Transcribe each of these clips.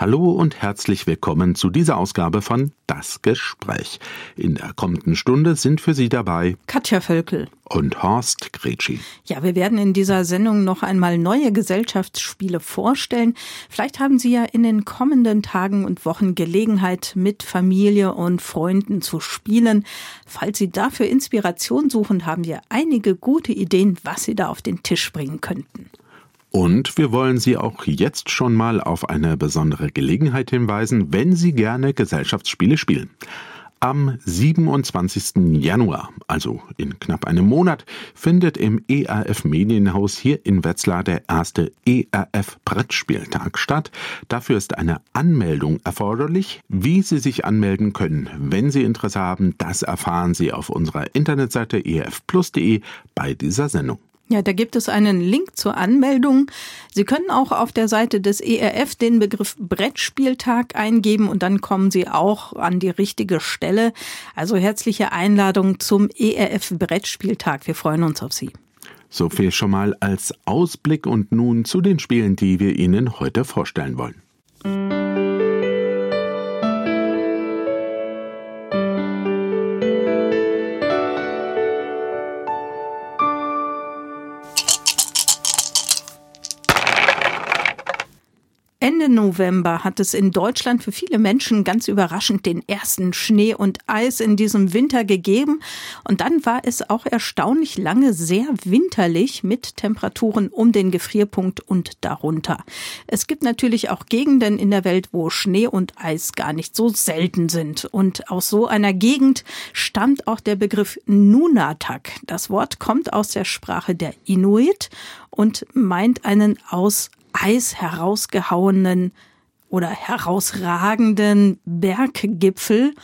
Hallo und herzlich willkommen zu dieser Ausgabe von Das Gespräch. In der kommenden Stunde sind für Sie dabei Katja Völkel. und Horst Gretschi. Ja, wir werden in dieser Sendung noch einmal neue Gesellschaftsspiele vorstellen. Vielleicht haben Sie ja in den kommenden Tagen und Wochen Gelegenheit, mit Familie und Freunden zu spielen. Falls Sie dafür Inspiration suchen, haben wir einige gute Ideen, was Sie da auf den Tisch bringen könnten. Und wir wollen Sie auch jetzt schon mal auf eine besondere Gelegenheit hinweisen, wenn Sie gerne Gesellschaftsspiele spielen. Am 27. Januar, also in knapp einem Monat, findet im ERF Medienhaus hier in Wetzlar der erste ERF Brettspieltag statt. Dafür ist eine Anmeldung erforderlich. Wie Sie sich anmelden können, wenn Sie Interesse haben, das erfahren Sie auf unserer Internetseite erfplus.de bei dieser Sendung. Ja, da gibt es einen Link zur Anmeldung. Sie können auch auf der Seite des ERF den Begriff Brettspieltag eingeben und dann kommen Sie auch an die richtige Stelle. Also herzliche Einladung zum ERF Brettspieltag. Wir freuen uns auf Sie. So viel schon mal als Ausblick und nun zu den Spielen, die wir Ihnen heute vorstellen wollen. Ende November hat es in Deutschland für viele Menschen ganz überraschend den ersten Schnee und Eis in diesem Winter gegeben. Und dann war es auch erstaunlich lange sehr winterlich mit Temperaturen um den Gefrierpunkt und darunter. Es gibt natürlich auch Gegenden in der Welt, wo Schnee und Eis gar nicht so selten sind. Und aus so einer Gegend stammt auch der Begriff Nunatak. Das Wort kommt aus der Sprache der Inuit und meint einen aus Eis herausgehauenen oder herausragenden Berggipfel.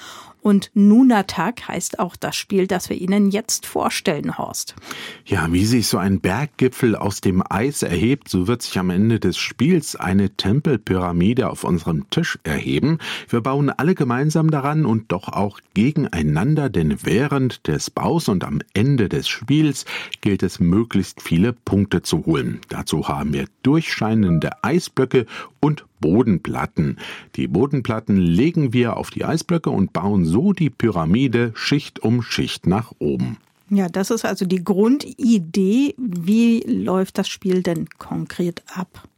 Und Nunatak heißt auch das Spiel, das wir Ihnen jetzt vorstellen, Horst. Ja, wie sich so ein Berggipfel aus dem Eis erhebt, so wird sich am Ende des Spiels eine Tempelpyramide auf unserem Tisch erheben. Wir bauen alle gemeinsam daran und doch auch gegeneinander, denn während des Baus und am Ende des Spiels gilt es möglichst viele Punkte zu holen. Dazu haben wir durchscheinende Eisblöcke und Bodenplatten. Die Bodenplatten legen wir auf die Eisblöcke und bauen so die Pyramide Schicht um Schicht nach oben. Ja, das ist also die Grundidee. Wie läuft das Spiel denn konkret ab?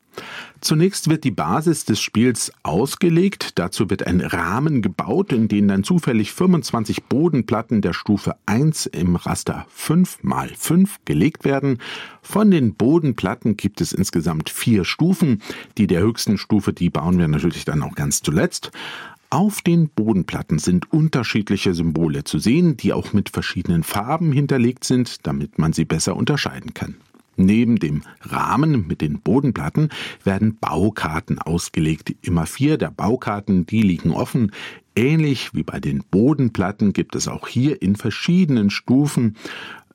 Zunächst wird die Basis des Spiels ausgelegt. Dazu wird ein Rahmen gebaut, in den dann zufällig 25 Bodenplatten der Stufe 1 im Raster 5 mal 5 gelegt werden. Von den Bodenplatten gibt es insgesamt vier Stufen. Die der höchsten Stufe, die bauen wir natürlich dann auch ganz zuletzt. Auf den Bodenplatten sind unterschiedliche Symbole zu sehen, die auch mit verschiedenen Farben hinterlegt sind, damit man sie besser unterscheiden kann. Neben dem Rahmen mit den Bodenplatten werden Baukarten ausgelegt. Immer vier der Baukarten, die liegen offen. Ähnlich wie bei den Bodenplatten gibt es auch hier in verschiedenen Stufen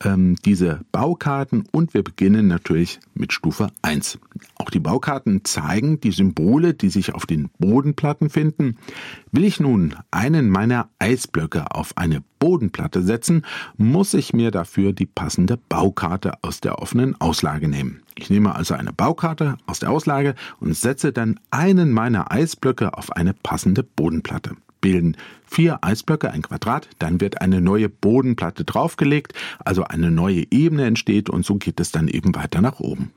ähm, diese Baukarten und wir beginnen natürlich mit Stufe 1. Auch die Baukarten zeigen die Symbole, die sich auf den Bodenplatten finden. Will ich nun einen meiner Eisblöcke auf eine Bodenplatte setzen, muss ich mir dafür die passende Baukarte aus der offenen Auslage nehmen. Ich nehme also eine Baukarte aus der Auslage und setze dann einen meiner Eisblöcke auf eine passende Bodenplatte bilden vier Eisblöcke ein Quadrat, dann wird eine neue Bodenplatte draufgelegt, also eine neue Ebene entsteht und so geht es dann eben weiter nach oben.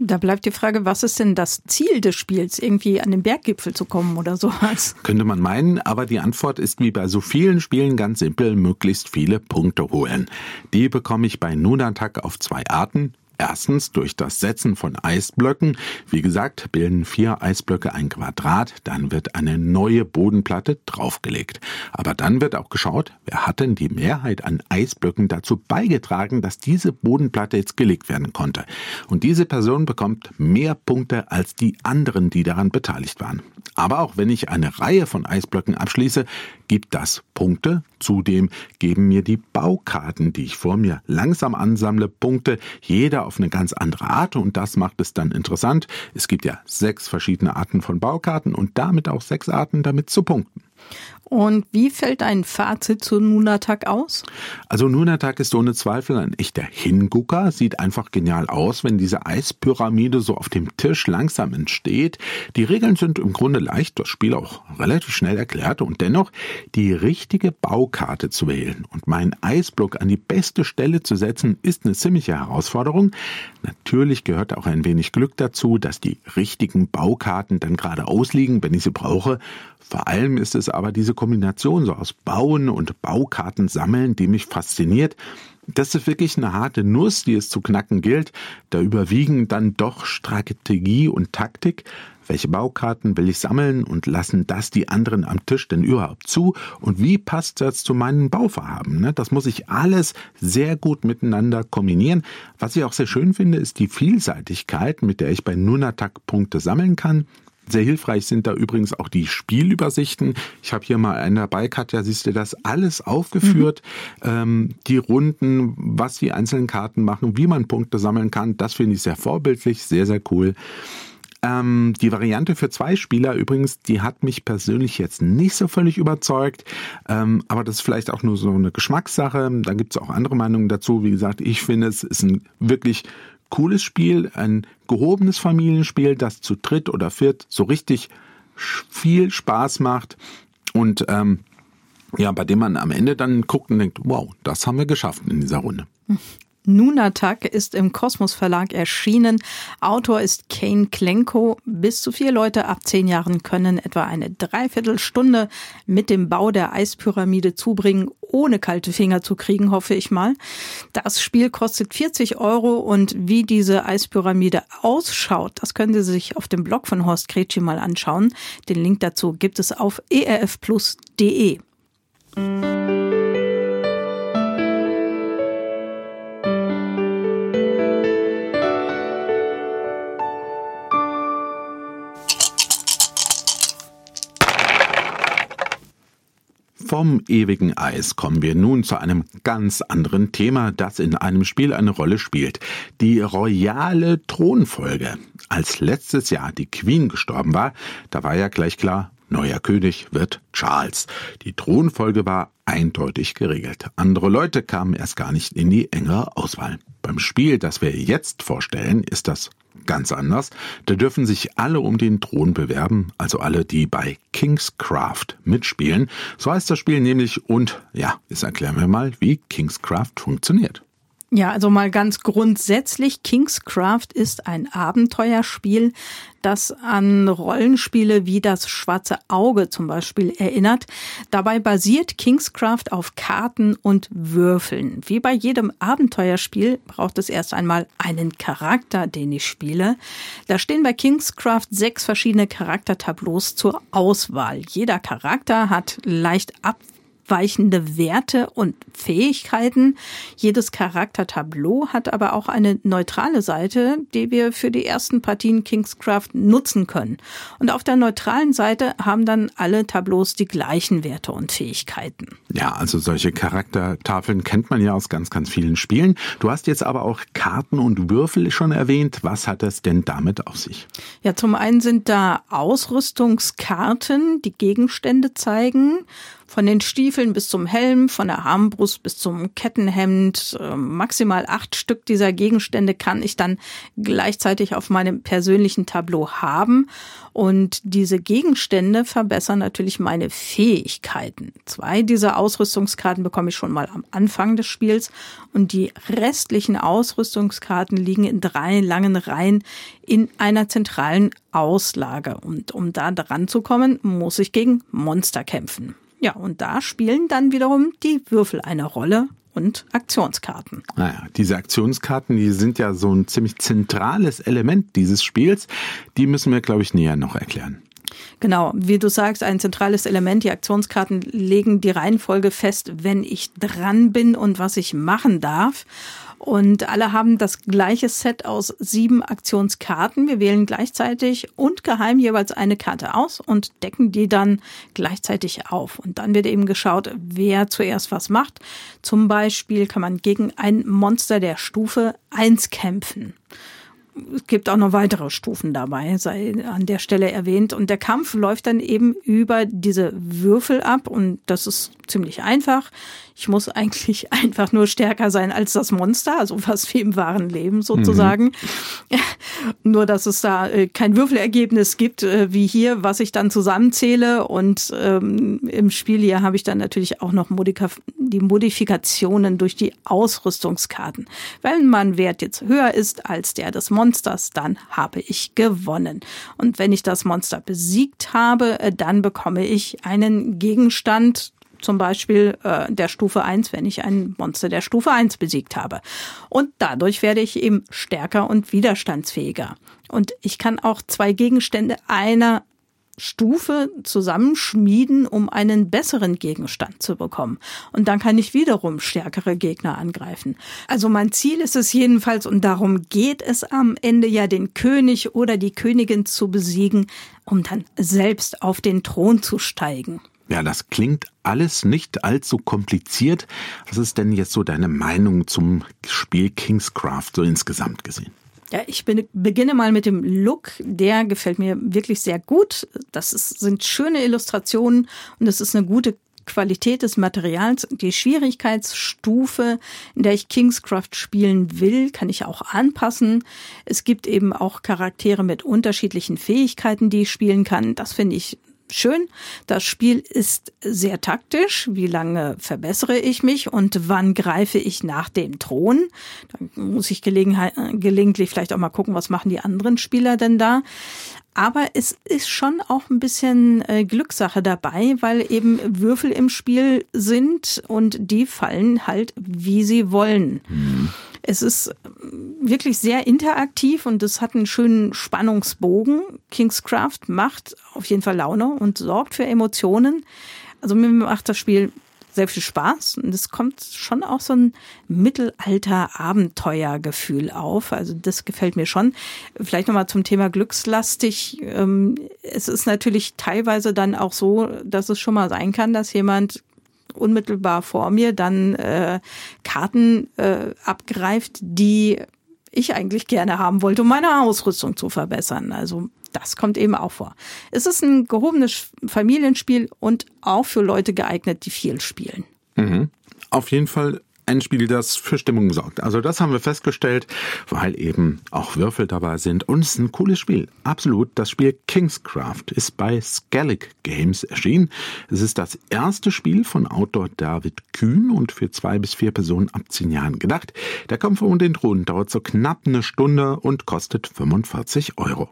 Da bleibt die Frage, was ist denn das Ziel des Spiels, irgendwie an den Berggipfel zu kommen oder sowas? Könnte man meinen, aber die Antwort ist wie bei so vielen Spielen ganz simpel, möglichst viele Punkte holen. Die bekomme ich bei Nunatak auf zwei Arten. Erstens durch das Setzen von Eisblöcken. Wie gesagt, bilden vier Eisblöcke ein Quadrat, dann wird eine neue Bodenplatte draufgelegt. Aber dann wird auch geschaut, wer hat denn die Mehrheit an Eisblöcken dazu beigetragen, dass diese Bodenplatte jetzt gelegt werden konnte. Und diese Person bekommt mehr Punkte als die anderen, die daran beteiligt waren. Aber auch wenn ich eine Reihe von Eisblöcken abschließe, gibt das Punkte. Zudem geben mir die Baukarten, die ich vor mir langsam ansammle, Punkte, jeder auf eine ganz andere Art und das macht es dann interessant. Es gibt ja sechs verschiedene Arten von Baukarten und damit auch sechs Arten damit zu punkten. Und wie fällt ein Fazit zu Nunatak aus? Also Nunatak ist ohne Zweifel ein echter Hingucker, sieht einfach genial aus, wenn diese Eispyramide so auf dem Tisch langsam entsteht. Die Regeln sind im Grunde leicht, das Spiel auch relativ schnell erklärt und dennoch die richtige Baukarte zu wählen und meinen Eisblock an die beste Stelle zu setzen, ist eine ziemliche Herausforderung. Natürlich gehört auch ein wenig Glück dazu, dass die richtigen Baukarten dann gerade ausliegen, wenn ich sie brauche. Vor allem ist es aber diese Kombination so aus Bauen und Baukarten sammeln, die mich fasziniert. Das ist wirklich eine harte Nuss, die es zu knacken gilt. Da überwiegen dann doch Strategie und Taktik. Welche Baukarten will ich sammeln und lassen das die anderen am Tisch denn überhaupt zu? Und wie passt das zu meinen Bauvorhaben? Ne? Das muss ich alles sehr gut miteinander kombinieren. Was ich auch sehr schön finde, ist die Vielseitigkeit, mit der ich bei Nunatak Punkte sammeln kann. Sehr hilfreich sind da übrigens auch die Spielübersichten. Ich habe hier mal einen dabei, Katja, siehst du das alles aufgeführt. Mhm. Ähm, die Runden, was die einzelnen Karten machen, wie man Punkte sammeln kann, das finde ich sehr vorbildlich, sehr, sehr cool. Ähm, die Variante für zwei Spieler übrigens, die hat mich persönlich jetzt nicht so völlig überzeugt, ähm, aber das ist vielleicht auch nur so eine Geschmackssache. Da gibt es auch andere Meinungen dazu. Wie gesagt, ich finde, es ist ein wirklich cooles Spiel, ein gehobenes Familienspiel, das zu dritt oder viert so richtig viel Spaß macht und ähm, ja, bei dem man am Ende dann guckt und denkt, wow, das haben wir geschafft in dieser Runde. Nunatak ist im Kosmos Verlag erschienen. Autor ist Kane Klenko. Bis zu vier Leute ab zehn Jahren können etwa eine Dreiviertelstunde mit dem Bau der Eispyramide zubringen, ohne kalte Finger zu kriegen, hoffe ich mal. Das Spiel kostet 40 Euro und wie diese Eispyramide ausschaut, das können Sie sich auf dem Blog von Horst Kretschi mal anschauen. Den Link dazu gibt es auf erfplus.de. Vom ewigen Eis kommen wir nun zu einem ganz anderen Thema, das in einem Spiel eine Rolle spielt. Die royale Thronfolge. Als letztes Jahr die Queen gestorben war, da war ja gleich klar, neuer König wird Charles. Die Thronfolge war eindeutig geregelt. Andere Leute kamen erst gar nicht in die enge Auswahl. Beim Spiel, das wir jetzt vorstellen, ist das ganz anders. Da dürfen sich alle um den Thron bewerben, also alle, die bei Kingscraft mitspielen. So heißt das Spiel nämlich und ja, jetzt erklären wir mal, wie Kingscraft funktioniert. Ja, also mal ganz grundsätzlich, Kingscraft ist ein Abenteuerspiel, das an Rollenspiele wie das Schwarze Auge zum Beispiel erinnert. Dabei basiert Kingscraft auf Karten und Würfeln. Wie bei jedem Abenteuerspiel braucht es erst einmal einen Charakter, den ich spiele. Da stehen bei Kingscraft sechs verschiedene Charaktertableaus zur Auswahl. Jeder Charakter hat leicht ab abweichende Werte und Fähigkeiten. Jedes Charaktertableau hat aber auch eine neutrale Seite, die wir für die ersten Partien Kingscraft nutzen können. Und auf der neutralen Seite haben dann alle Tableaus die gleichen Werte und Fähigkeiten. Ja, also solche Charaktertafeln kennt man ja aus ganz, ganz vielen Spielen. Du hast jetzt aber auch Karten und Würfel schon erwähnt. Was hat es denn damit auf sich? Ja, zum einen sind da Ausrüstungskarten, die Gegenstände zeigen von den Stiefeln bis zum Helm, von der Armbrust bis zum Kettenhemd, ähm, maximal acht Stück dieser Gegenstände kann ich dann gleichzeitig auf meinem persönlichen Tableau haben. Und diese Gegenstände verbessern natürlich meine Fähigkeiten. Zwei dieser Ausrüstungskarten bekomme ich schon mal am Anfang des Spiels und die restlichen Ausrüstungskarten liegen in drei langen Reihen in einer zentralen Auslage. Und um da dran zu kommen, muss ich gegen Monster kämpfen. Ja, und da spielen dann wiederum die Würfel eine Rolle und Aktionskarten. Naja, diese Aktionskarten, die sind ja so ein ziemlich zentrales Element dieses Spiels. Die müssen wir, glaube ich, näher noch erklären. Genau, wie du sagst, ein zentrales Element. Die Aktionskarten legen die Reihenfolge fest, wenn ich dran bin und was ich machen darf. Und alle haben das gleiche Set aus sieben Aktionskarten. Wir wählen gleichzeitig und geheim jeweils eine Karte aus und decken die dann gleichzeitig auf. Und dann wird eben geschaut, wer zuerst was macht. Zum Beispiel kann man gegen ein Monster der Stufe 1 kämpfen. Es gibt auch noch weitere Stufen dabei, sei an der Stelle erwähnt. Und der Kampf läuft dann eben über diese Würfel ab und das ist ziemlich einfach. Ich muss eigentlich einfach nur stärker sein als das Monster, also fast wie im wahren Leben sozusagen. Mhm. nur, dass es da äh, kein Würfelergebnis gibt, äh, wie hier, was ich dann zusammenzähle. Und ähm, im Spiel hier habe ich dann natürlich auch noch Modika die Modifikationen durch die Ausrüstungskarten. Wenn mein Wert jetzt höher ist als der des Monsters, dann habe ich gewonnen. Und wenn ich das Monster besiegt habe, äh, dann bekomme ich einen Gegenstand, zum Beispiel äh, der Stufe 1, wenn ich ein Monster der Stufe 1 besiegt habe. Und dadurch werde ich eben stärker und widerstandsfähiger. Und ich kann auch zwei Gegenstände einer Stufe zusammenschmieden, um einen besseren Gegenstand zu bekommen. Und dann kann ich wiederum stärkere Gegner angreifen. Also mein Ziel ist es jedenfalls, und darum geht es am Ende ja, den König oder die Königin zu besiegen, um dann selbst auf den Thron zu steigen. Ja, das klingt alles nicht allzu kompliziert. Was ist denn jetzt so deine Meinung zum Spiel Kingscraft so insgesamt gesehen? Ja, ich bin, beginne mal mit dem Look. Der gefällt mir wirklich sehr gut. Das ist, sind schöne Illustrationen und es ist eine gute Qualität des Materials. Die Schwierigkeitsstufe, in der ich Kingscraft spielen will, kann ich auch anpassen. Es gibt eben auch Charaktere mit unterschiedlichen Fähigkeiten, die ich spielen kann. Das finde ich schön. Das Spiel ist sehr taktisch. Wie lange verbessere ich mich und wann greife ich nach dem Thron? Da muss ich gelegentlich vielleicht auch mal gucken, was machen die anderen Spieler denn da. Aber es ist schon auch ein bisschen äh, Glückssache dabei, weil eben Würfel im Spiel sind und die fallen halt, wie sie wollen. Mhm. Es ist wirklich sehr interaktiv und es hat einen schönen Spannungsbogen. Kingscraft macht auf jeden Fall Laune und sorgt für Emotionen. Also mir macht das Spiel sehr viel Spaß und es kommt schon auch so ein Mittelalter-Abenteuergefühl auf. Also das gefällt mir schon. Vielleicht nochmal zum Thema glückslastig. Ähm, es ist natürlich teilweise dann auch so, dass es schon mal sein kann, dass jemand unmittelbar vor mir dann äh, Karten äh, abgreift, die ich eigentlich gerne haben wollte, um meine Ausrüstung zu verbessern. Also das kommt eben auch vor. Es ist ein gehobenes Familienspiel und auch für Leute geeignet, die viel spielen. Mhm. Auf jeden Fall ein Spiel, das für Stimmung sorgt. Also das haben wir festgestellt, weil eben auch Würfel dabei sind. Und es ist ein cooles Spiel. Absolut. Das Spiel Kingscraft ist bei Skellig Games erschienen. Es ist das erste Spiel von Autor David Kühn und für zwei bis vier Personen ab zehn Jahren gedacht. Der Kampf um den Thron dauert so knapp eine Stunde und kostet 45 Euro.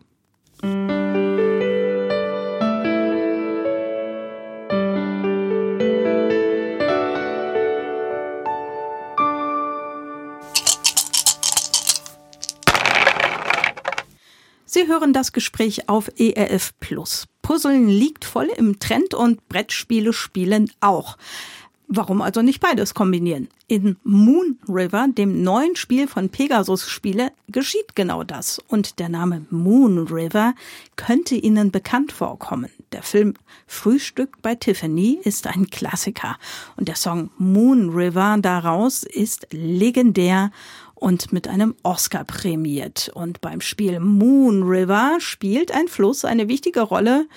Sie hören das Gespräch auf ERF Plus. Puzzeln liegt voll im Trend und Brettspiele spielen auch. Warum also nicht beides kombinieren? In Moon River, dem neuen Spiel von Pegasus Spiele, geschieht genau das. Und der Name Moon River könnte Ihnen bekannt vorkommen. Der Film Frühstück bei Tiffany ist ein Klassiker. Und der Song Moon River daraus ist legendär und mit einem Oscar prämiert. Und beim Spiel Moon River spielt ein Fluss eine wichtige Rolle.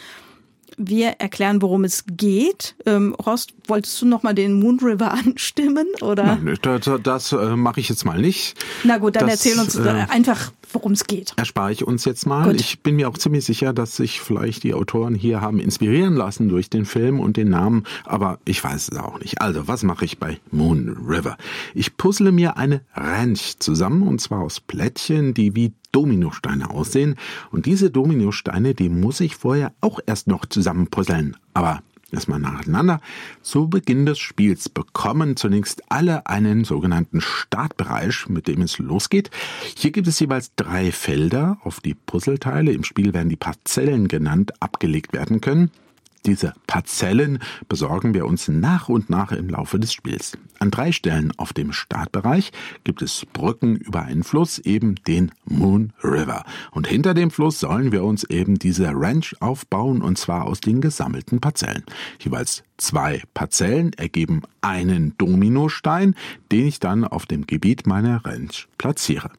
Wir erklären, worum es geht. Ähm, Rost, wolltest du noch mal den Moon River anstimmen oder? Nein, das, das äh, mache ich jetzt mal nicht. Na gut, dann das, erzähl uns äh, einfach, worum es geht. Erspare ich uns jetzt mal. Gut. Ich bin mir auch ziemlich sicher, dass sich vielleicht die Autoren hier haben inspirieren lassen durch den Film und den Namen, aber ich weiß es auch nicht. Also, was mache ich bei Moon River? Ich puzzle mir eine Ranch zusammen und zwar aus Plättchen, die wie Dominosteine aussehen. Und diese Dominosteine, die muss ich vorher auch erst noch zusammenpuzzeln. Aber erstmal nacheinander. Zu Beginn des Spiels bekommen zunächst alle einen sogenannten Startbereich, mit dem es losgeht. Hier gibt es jeweils drei Felder, auf die Puzzleteile, im Spiel werden die Parzellen genannt, abgelegt werden können. Diese Parzellen besorgen wir uns nach und nach im Laufe des Spiels. An drei Stellen auf dem Startbereich gibt es Brücken über einen Fluss, eben den Moon River. Und hinter dem Fluss sollen wir uns eben diese Ranch aufbauen, und zwar aus den gesammelten Parzellen. Jeweils zwei Parzellen ergeben einen Dominostein, den ich dann auf dem Gebiet meiner Ranch platziere.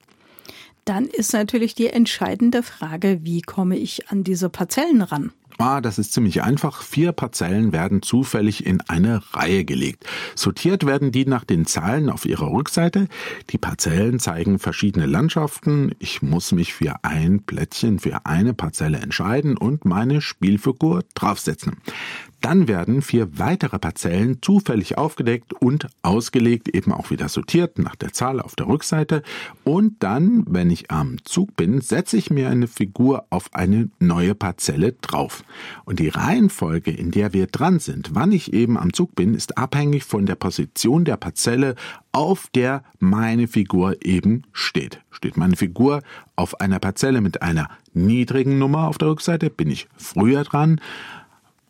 Dann ist natürlich die entscheidende Frage, wie komme ich an diese Parzellen ran? Ah, das ist ziemlich einfach. Vier Parzellen werden zufällig in eine Reihe gelegt. Sortiert werden die nach den Zahlen auf ihrer Rückseite. Die Parzellen zeigen verschiedene Landschaften. Ich muss mich für ein Plättchen, für eine Parzelle entscheiden und meine Spielfigur draufsetzen. Dann werden vier weitere Parzellen zufällig aufgedeckt und ausgelegt, eben auch wieder sortiert nach der Zahl auf der Rückseite. Und dann, wenn ich am Zug bin, setze ich mir eine Figur auf eine neue Parzelle drauf. Und die Reihenfolge, in der wir dran sind, wann ich eben am Zug bin, ist abhängig von der Position der Parzelle, auf der meine Figur eben steht. Steht meine Figur auf einer Parzelle mit einer niedrigen Nummer auf der Rückseite, bin ich früher dran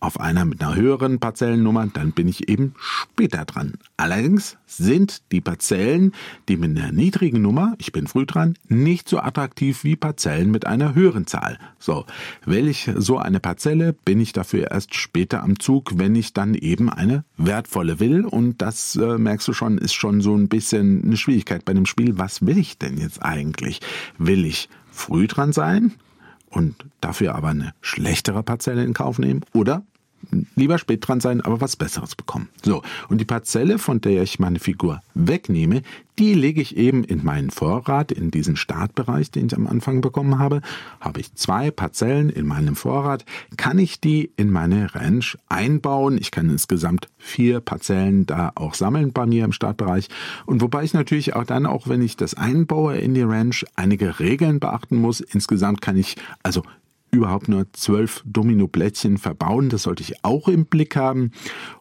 auf einer mit einer höheren Parzellennummer, dann bin ich eben später dran. Allerdings sind die Parzellen, die mit einer niedrigen Nummer, ich bin früh dran, nicht so attraktiv wie Parzellen mit einer höheren Zahl. So, will ich so eine Parzelle, bin ich dafür erst später am Zug, wenn ich dann eben eine wertvolle will. Und das äh, merkst du schon, ist schon so ein bisschen eine Schwierigkeit bei dem Spiel. Was will ich denn jetzt eigentlich? Will ich früh dran sein? und dafür aber eine schlechtere Parzelle in Kauf nehmen oder lieber spät dran sein, aber was Besseres bekommen. So, und die Parzelle, von der ich meine Figur wegnehme, die lege ich eben in meinen Vorrat, in diesen Startbereich, den ich am Anfang bekommen habe. Habe ich zwei Parzellen in meinem Vorrat, kann ich die in meine Ranch einbauen. Ich kann insgesamt vier Parzellen da auch sammeln bei mir im Startbereich. Und wobei ich natürlich auch dann, auch wenn ich das einbaue in die Ranch, einige Regeln beachten muss. Insgesamt kann ich also überhaupt nur zwölf Domino-Plättchen verbauen. Das sollte ich auch im Blick haben.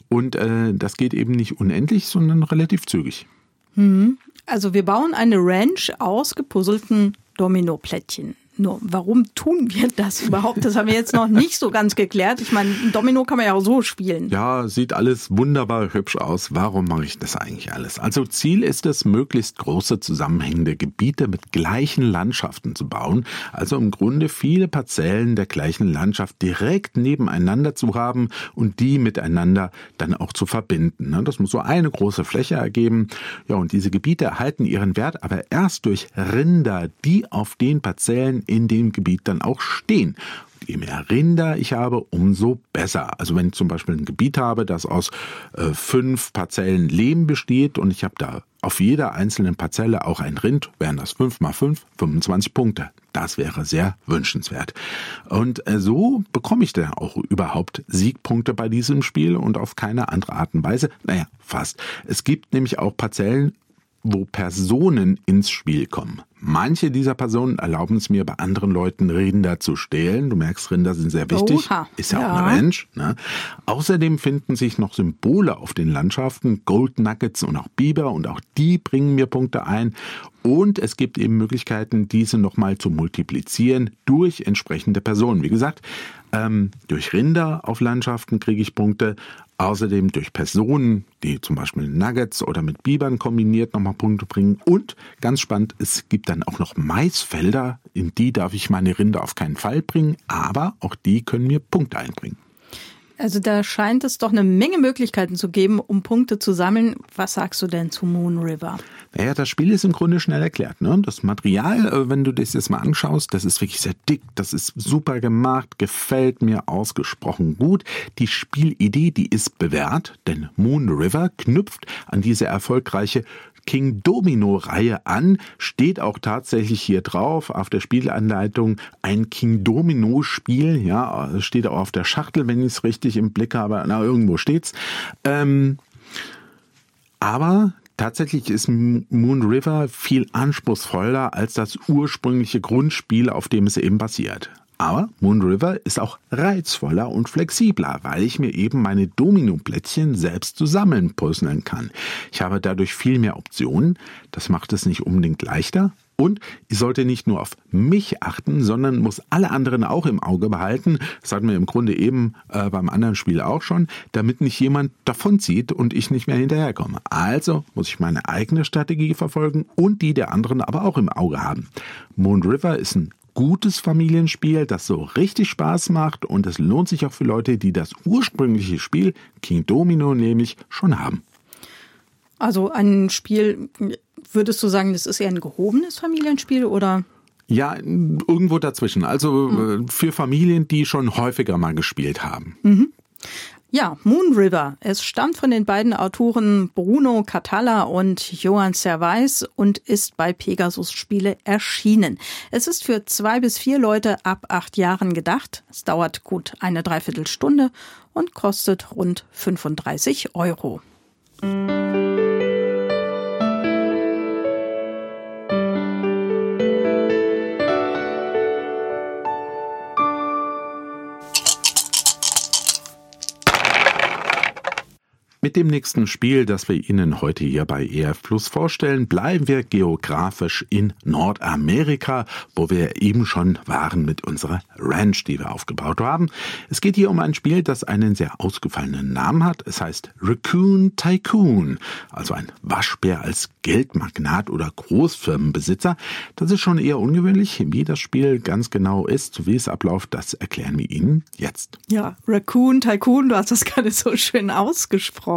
Und äh, das geht eben nicht unendlich, sondern relativ zügig. Hm. Also wir bauen eine Ranch aus gepuzzelten Domino-Plättchen. Nur, warum tun wir das überhaupt? Das haben wir jetzt noch nicht so ganz geklärt. Ich meine, Domino kann man ja auch so spielen. Ja, sieht alles wunderbar hübsch aus. Warum mache ich das eigentlich alles? Also Ziel ist es, möglichst große zusammenhängende Gebiete mit gleichen Landschaften zu bauen. Also im Grunde viele Parzellen der gleichen Landschaft direkt nebeneinander zu haben und die miteinander dann auch zu verbinden. Ne? Das muss so eine große Fläche ergeben. Ja, und diese Gebiete erhalten ihren Wert aber erst durch Rinder, die auf den Parzellen in dem Gebiet dann auch stehen. Je mehr Rinder ich habe, umso besser. Also wenn ich zum Beispiel ein Gebiet habe, das aus äh, fünf Parzellen Lehm besteht und ich habe da auf jeder einzelnen Parzelle auch ein Rind, wären das fünf mal fünf, 25 Punkte. Das wäre sehr wünschenswert. Und äh, so bekomme ich dann auch überhaupt Siegpunkte bei diesem Spiel und auf keine andere Art und Weise. Naja, fast. Es gibt nämlich auch Parzellen, wo Personen ins Spiel kommen. Manche dieser Personen erlauben es mir, bei anderen Leuten Rinder zu stehlen. Du merkst, Rinder sind sehr wichtig. Oha. Ist ja, Ja. auch eine Ranch. Ne? Außerdem finden sich noch Symbole auf den Landschaften, Gold Nuggets und auch Biber und auch die bringen mir Punkte ein. Und es gibt eben Möglichkeiten, diese nochmal zu multiplizieren durch entsprechende Personen. Wie gesagt, ähm, durch Rinder auf Landschaften kriege ich Punkte. Außerdem durch Personen, die zum Beispiel Nuggets oder mit Bibern kombiniert nochmal Punkte bringen. Und ganz spannend, es gibt dann auch noch Maisfelder, in die darf ich meine Rinder auf keinen Fall bringen, aber auch die können mir Punkte einbringen. Also da scheint es doch eine Menge Möglichkeiten zu geben, um Punkte zu sammeln. Was sagst du denn zu Moon River? Naja, das Spiel ist im Grunde schnell erklärt. Ne? Das Material, äh, wenn du das jetzt mal anschaust, das ist wirklich sehr dick, das ist super gemacht, gefällt mir ausgesprochen gut. Die Spielidee, die ist bewährt, denn Moon River knüpft an diese erfolgreiche King Domino Reihe an, steht auch tatsächlich hier drauf auf der Spielanleitung ein King Domino Spiel, ja, steht auch auf der Schachtel, wenn ich es richtig im Blick habe, na, irgendwo steht's. Ähm, aber tatsächlich ist Moon River viel anspruchsvoller als das ursprüngliche Grundspiel, auf dem es eben basiert. Aber Moon River ist auch reizvoller und flexibler, weil ich mir eben meine Domino-Plättchen selbst zusammen puzzeln kann. Ich habe dadurch viel mehr Optionen. Das macht es nicht unbedingt leichter. Und ich sollte nicht nur auf mich achten, sondern muss alle anderen auch im Auge behalten. Das hatten wir im Grunde eben äh, beim anderen Spiel auch schon, damit nicht jemand davonzieht und ich nicht mehr hinterherkomme. Also muss ich meine eigene Strategie verfolgen und die der anderen aber auch im Auge haben. Moon River ist ein gutes Familienspiel, das so richtig Spaß macht und es lohnt sich auch für Leute, die das ursprüngliche Spiel King Domino nämlich schon haben. Also ein Spiel, würdest du sagen, das ist eher ein gehobenes Familienspiel oder? Ja, irgendwo dazwischen. Also Hm. äh, für Familien, die schon häufiger mal gespielt haben. Ja, Moon River. Es stammt von den beiden Autoren Bruno Catalla und Johann Servais und ist bei Pegasus Spiele erschienen. Es ist für zwei bis vier Leute ab acht Jahren gedacht. Es dauert gut eine Dreiviertelstunde und kostet rund 35 Euro. Mit dem nächsten Spiel, das wir Ihnen heute hier bei EF Plus vorstellen, bleiben wir geografisch in Nordamerika, wo wir eben schon waren mit unserer Ranch, die wir aufgebaut haben. Es geht hier um ein Spiel, das einen sehr ausgefallenen Namen hat. Es heißt Raccoon Tycoon, also ein Waschbär als Geldmagnat oder Großfirmenbesitzer. Das ist schon eher ungewöhnlich. Wie das Spiel ganz genau ist, wie es abläuft, das erklären wir Ihnen jetzt. Ja, Raccoon Tycoon, du hast das gerade so schön ausgesprochen.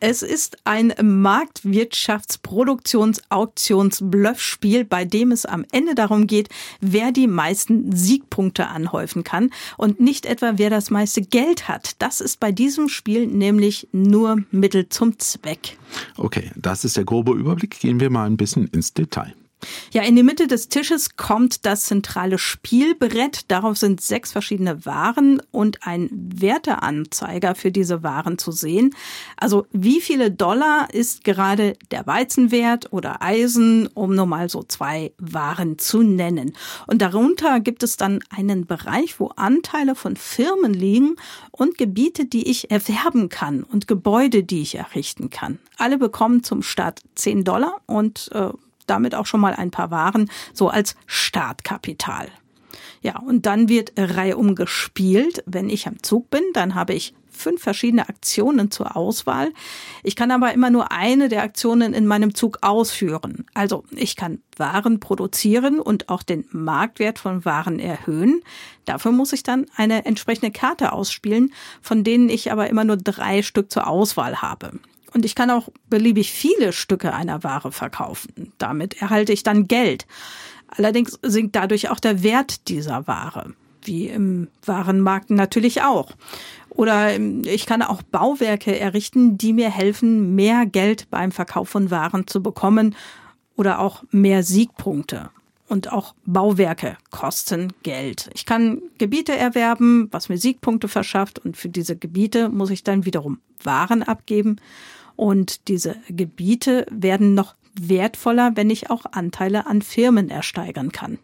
Es ist ein Marktwirtschaftsproduktions-Auktions-Bluffspiel, bei dem es am Ende darum geht, wer die meisten Siegpunkte anhäufen kann und nicht etwa wer das meiste Geld hat. Das ist bei diesem Spiel nämlich nur Mittel zum Zweck. Okay, das ist der grobe Überblick. Gehen wir mal ein bisschen ins Detail. Ja, in die Mitte des Tisches kommt das zentrale Spielbrett. Darauf sind sechs verschiedene Waren und ein Werteanzeiger für diese Waren zu sehen. Also wie viele Dollar ist gerade der Weizenwert oder Eisen, um nur mal so zwei Waren zu nennen. Und darunter gibt es dann einen Bereich, wo Anteile von Firmen liegen und Gebiete, die ich erwerben kann und Gebäude, die ich errichten kann. Alle bekommen zum Start 10 Dollar und äh, damit auch schon mal ein paar Waren, so als Startkapital. Ja, und dann wird reihum gespielt. Wenn ich am Zug bin, dann habe ich fünf verschiedene Aktionen zur Auswahl. Ich kann aber immer nur eine der Aktionen in meinem Zug ausführen. Also ich kann Waren produzieren und auch den Marktwert von Waren erhöhen. Dafür muss ich dann eine entsprechende Karte ausspielen, von denen ich aber immer nur drei Stück zur Auswahl habe. Und ich kann auch beliebig viele Stücke einer Ware verkaufen. Damit erhalte ich dann Geld. Allerdings sinkt dadurch auch der Wert dieser Ware, wie im Warenmarkt natürlich auch. Oder ich kann auch Bauwerke errichten, die mir helfen, mehr Geld beim Verkauf von Waren zu bekommen oder auch mehr Siegpunkte. Und auch Bauwerke kosten Geld. Ich kann Gebiete erwerben, was mir Siegpunkte verschafft. Und für diese Gebiete muss ich dann wiederum Waren abgeben. Und diese Gebiete werden noch wertvoller, wenn ich auch Anteile an Firmen ersteigern kann.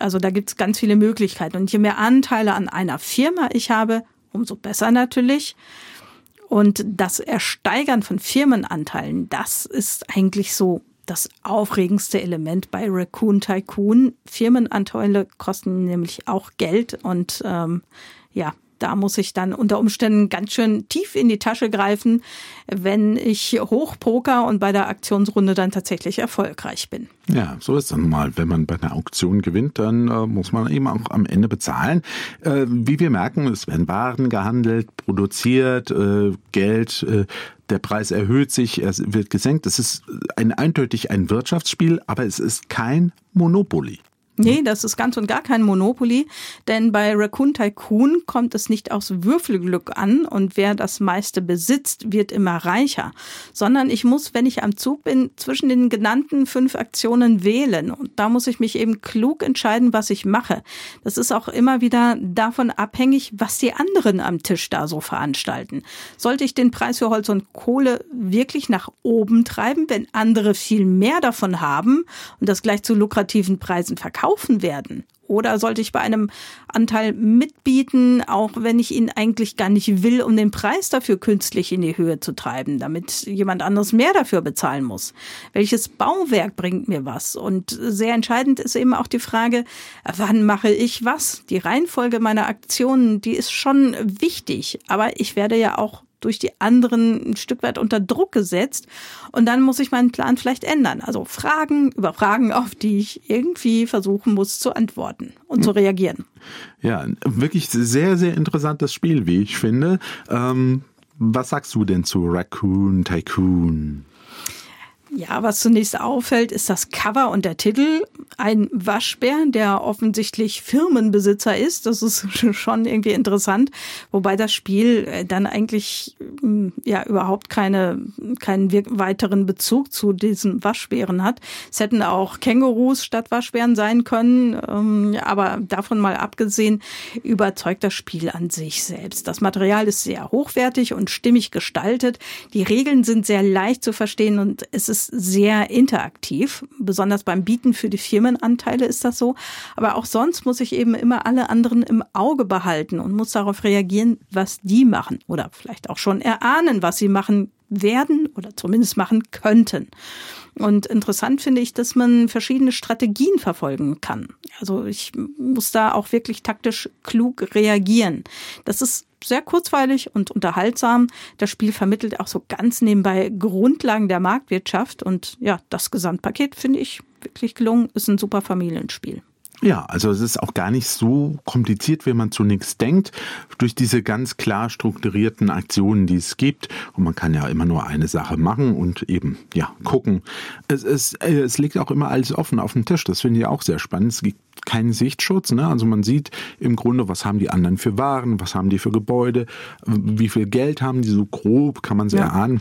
Also da gibt's ganz viele Möglichkeiten. Und je mehr Anteile an einer Firma ich habe, umso besser natürlich. Und das Ersteigern von Firmenanteilen, das ist eigentlich so das aufregendste Element bei Raccoon Tycoon. Firmenanteile kosten nämlich auch Geld und ähm, ja, da muss ich dann unter Umständen ganz schön tief in die Tasche greifen, wenn ich hochpoker und bei der Aktionsrunde dann tatsächlich erfolgreich bin. Ja, so ist nun mal. Wenn man bei einer Auktion gewinnt, dann äh, muss man eben auch am Ende bezahlen. Äh, wie wir merken, es werden Waren gehandelt, produziert, äh, Geld, äh, der Preis erhöht sich, er wird gesenkt. Es ist ein, eindeutig ein Wirtschaftsspiel, aber es ist kein Monopoly. Nee, das ist ganz und gar kein Monopoly, denn bei Raccoon Tycoon kommt es nicht aufs Würfelglück an und wer das meiste besitzt, wird immer reicher, sondern ich muss, wenn ich am Zug bin, zwischen den genannten fünf Aktionen wählen und da muss ich mich eben klug entscheiden, was ich mache. Das ist auch immer wieder davon abhängig, was die anderen am Tisch da so veranstalten. Sollte ich den Preis für Holz und Kohle wirklich nach oben treiben, wenn andere viel mehr davon haben und das gleich zu lukrativen Preisen verkaufen? Kaufen werden? Oder sollte ich bei einem Anteil mitbieten, auch wenn ich ihn eigentlich gar nicht will, um den Preis dafür künstlich in die Höhe zu treiben, damit jemand anderes mehr dafür bezahlen muss? Welches Bauwerk bringt mir was? Und sehr entscheidend ist eben auch die Frage, wann mache ich was? Die Reihenfolge meiner Aktionen, die ist schon wichtig, aber ich werde ja auch durch die anderen ein Stück weit unter Druck gesetzt. Und dann muss ich meinen Plan vielleicht ändern. Also Fragen über Fragen, auf die ich irgendwie versuchen muss zu antworten und zu reagieren. Ja, wirklich sehr, sehr interessantes Spiel, wie ich finde. Ähm, was sagst du denn zu Raccoon Tycoon? Ja, was zunächst auffällt, ist das Cover und der Titel. Ein Waschbär, der offensichtlich Firmenbesitzer ist. Das ist schon irgendwie interessant. Wobei das Spiel äh, dann eigentlich mm, ja überhaupt keine, keinen weiteren Bezug zu diesen Waschbären hat. Es hätten auch Kängurus statt Waschbären sein können. Ähm, aber davon mal abgesehen, überzeugt das Spiel an sich selbst. Das Material ist sehr hochwertig und stimmig gestaltet. Die Regeln sind sehr leicht zu verstehen und es ist sehr interaktiv. Besonders beim Bieten für die Firmenanteile ist das so. Aber auch sonst muss ich eben immer alle anderen im Auge behalten und muss darauf reagieren, was die machen. Oder vielleicht auch schon erahnen, was sie machen werden oder zumindest machen könnten. Und interessant finde ich, dass man verschiedene Strategien verfolgen kann. Also ich muss da auch wirklich taktisch klug reagieren. Das ist sehr kurzweilig und unterhaltsam. Das Spiel vermittelt auch so ganz nebenbei Grundlagen der Marktwirtschaft und ja, das Gesamtpaket finde ich wirklich gelungen. Ist ein super Familienspiel. Ja, also es ist auch gar nicht so kompliziert, wie man zunächst denkt, durch diese ganz klar strukturierten Aktionen, die es gibt. Und man kann ja immer nur eine Sache machen und eben, ja, gucken. Es, es, äh, es liegt auch immer alles offen auf dem Tisch. Das finde ich auch sehr spannend. Es gibt keinen Sichtschutz. Ne? Also man sieht im Grunde, was haben die anderen für Waren, was haben die für Gebäude, wie viel Geld haben die, so grob kann man es ja. erahnen.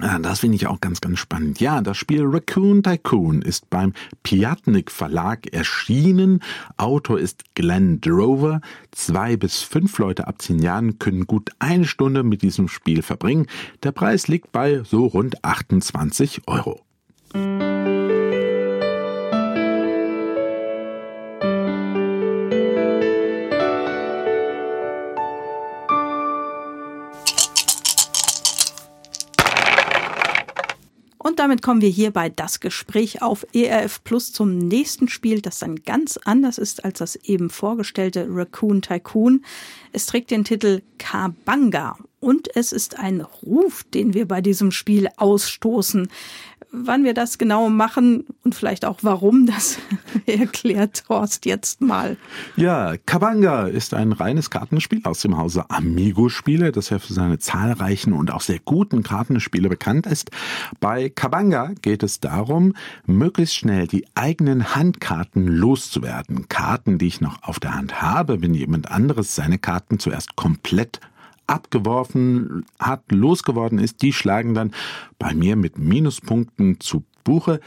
Ah, das finde ich auch ganz, ganz spannend. Ja, das Spiel Raccoon Tycoon ist beim Piatnik Verlag erschienen. Autor ist Glenn Drover. Zwei bis fünf Leute ab zehn Jahren können gut eine Stunde mit diesem Spiel verbringen. Der Preis liegt bei so rund 28 Euro. Und damit kommen wir hier bei das Gespräch auf ERF Plus zum nächsten Spiel, das dann ganz anders ist als das eben vorgestellte Raccoon Tycoon. Es trägt den Titel Kabanga und es ist ein Ruf, den wir bei diesem Spiel ausstoßen. Wann wir das genau machen und vielleicht auch warum, das erklärt Horst jetzt mal. Ja, Kabanga ist ein reines Kartenspiel aus dem Hause Amigo Spiele, das ja für seine zahlreichen und auch sehr guten Kartenspiele bekannt ist. Bei Kabanga geht es darum, möglichst schnell die eigenen Handkarten loszuwerden. Karten, die ich noch auf der Hand habe, wenn jemand anderes seine Karten zuerst komplett abgeworfen hat, losgeworden ist, die schlagen dann bei mir mit Minuspunkten zu Buche.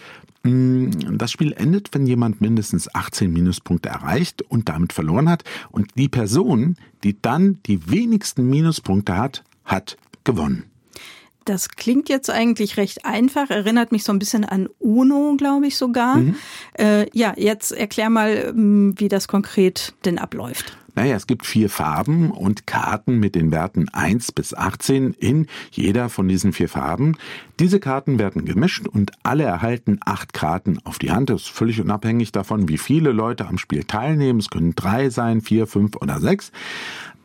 Mm, das Spiel endet, wenn jemand mindestens 18 Minuspunkte erreicht und damit verloren hat. Und die Person, die dann die wenigsten Minuspunkte hat, hat gewonnen. Das klingt jetzt eigentlich recht einfach, erinnert mich so ein bisschen an Uno, glaube ich sogar. Mhm. Äh, ja, jetzt erklär mal, mm, wie das konkret denn abläuft. Naja, es gibt vier Farben und Karten mit den Werten 1 bis 18 in jeder von diesen vier Farben. Diese Karten werden gemischt und alle erhalten acht Karten auf die Hand. Das ist völlig unabhängig davon, wie viele Leute am Spiel teilnehmen. Es können drei sein, vier, fünf oder sechs.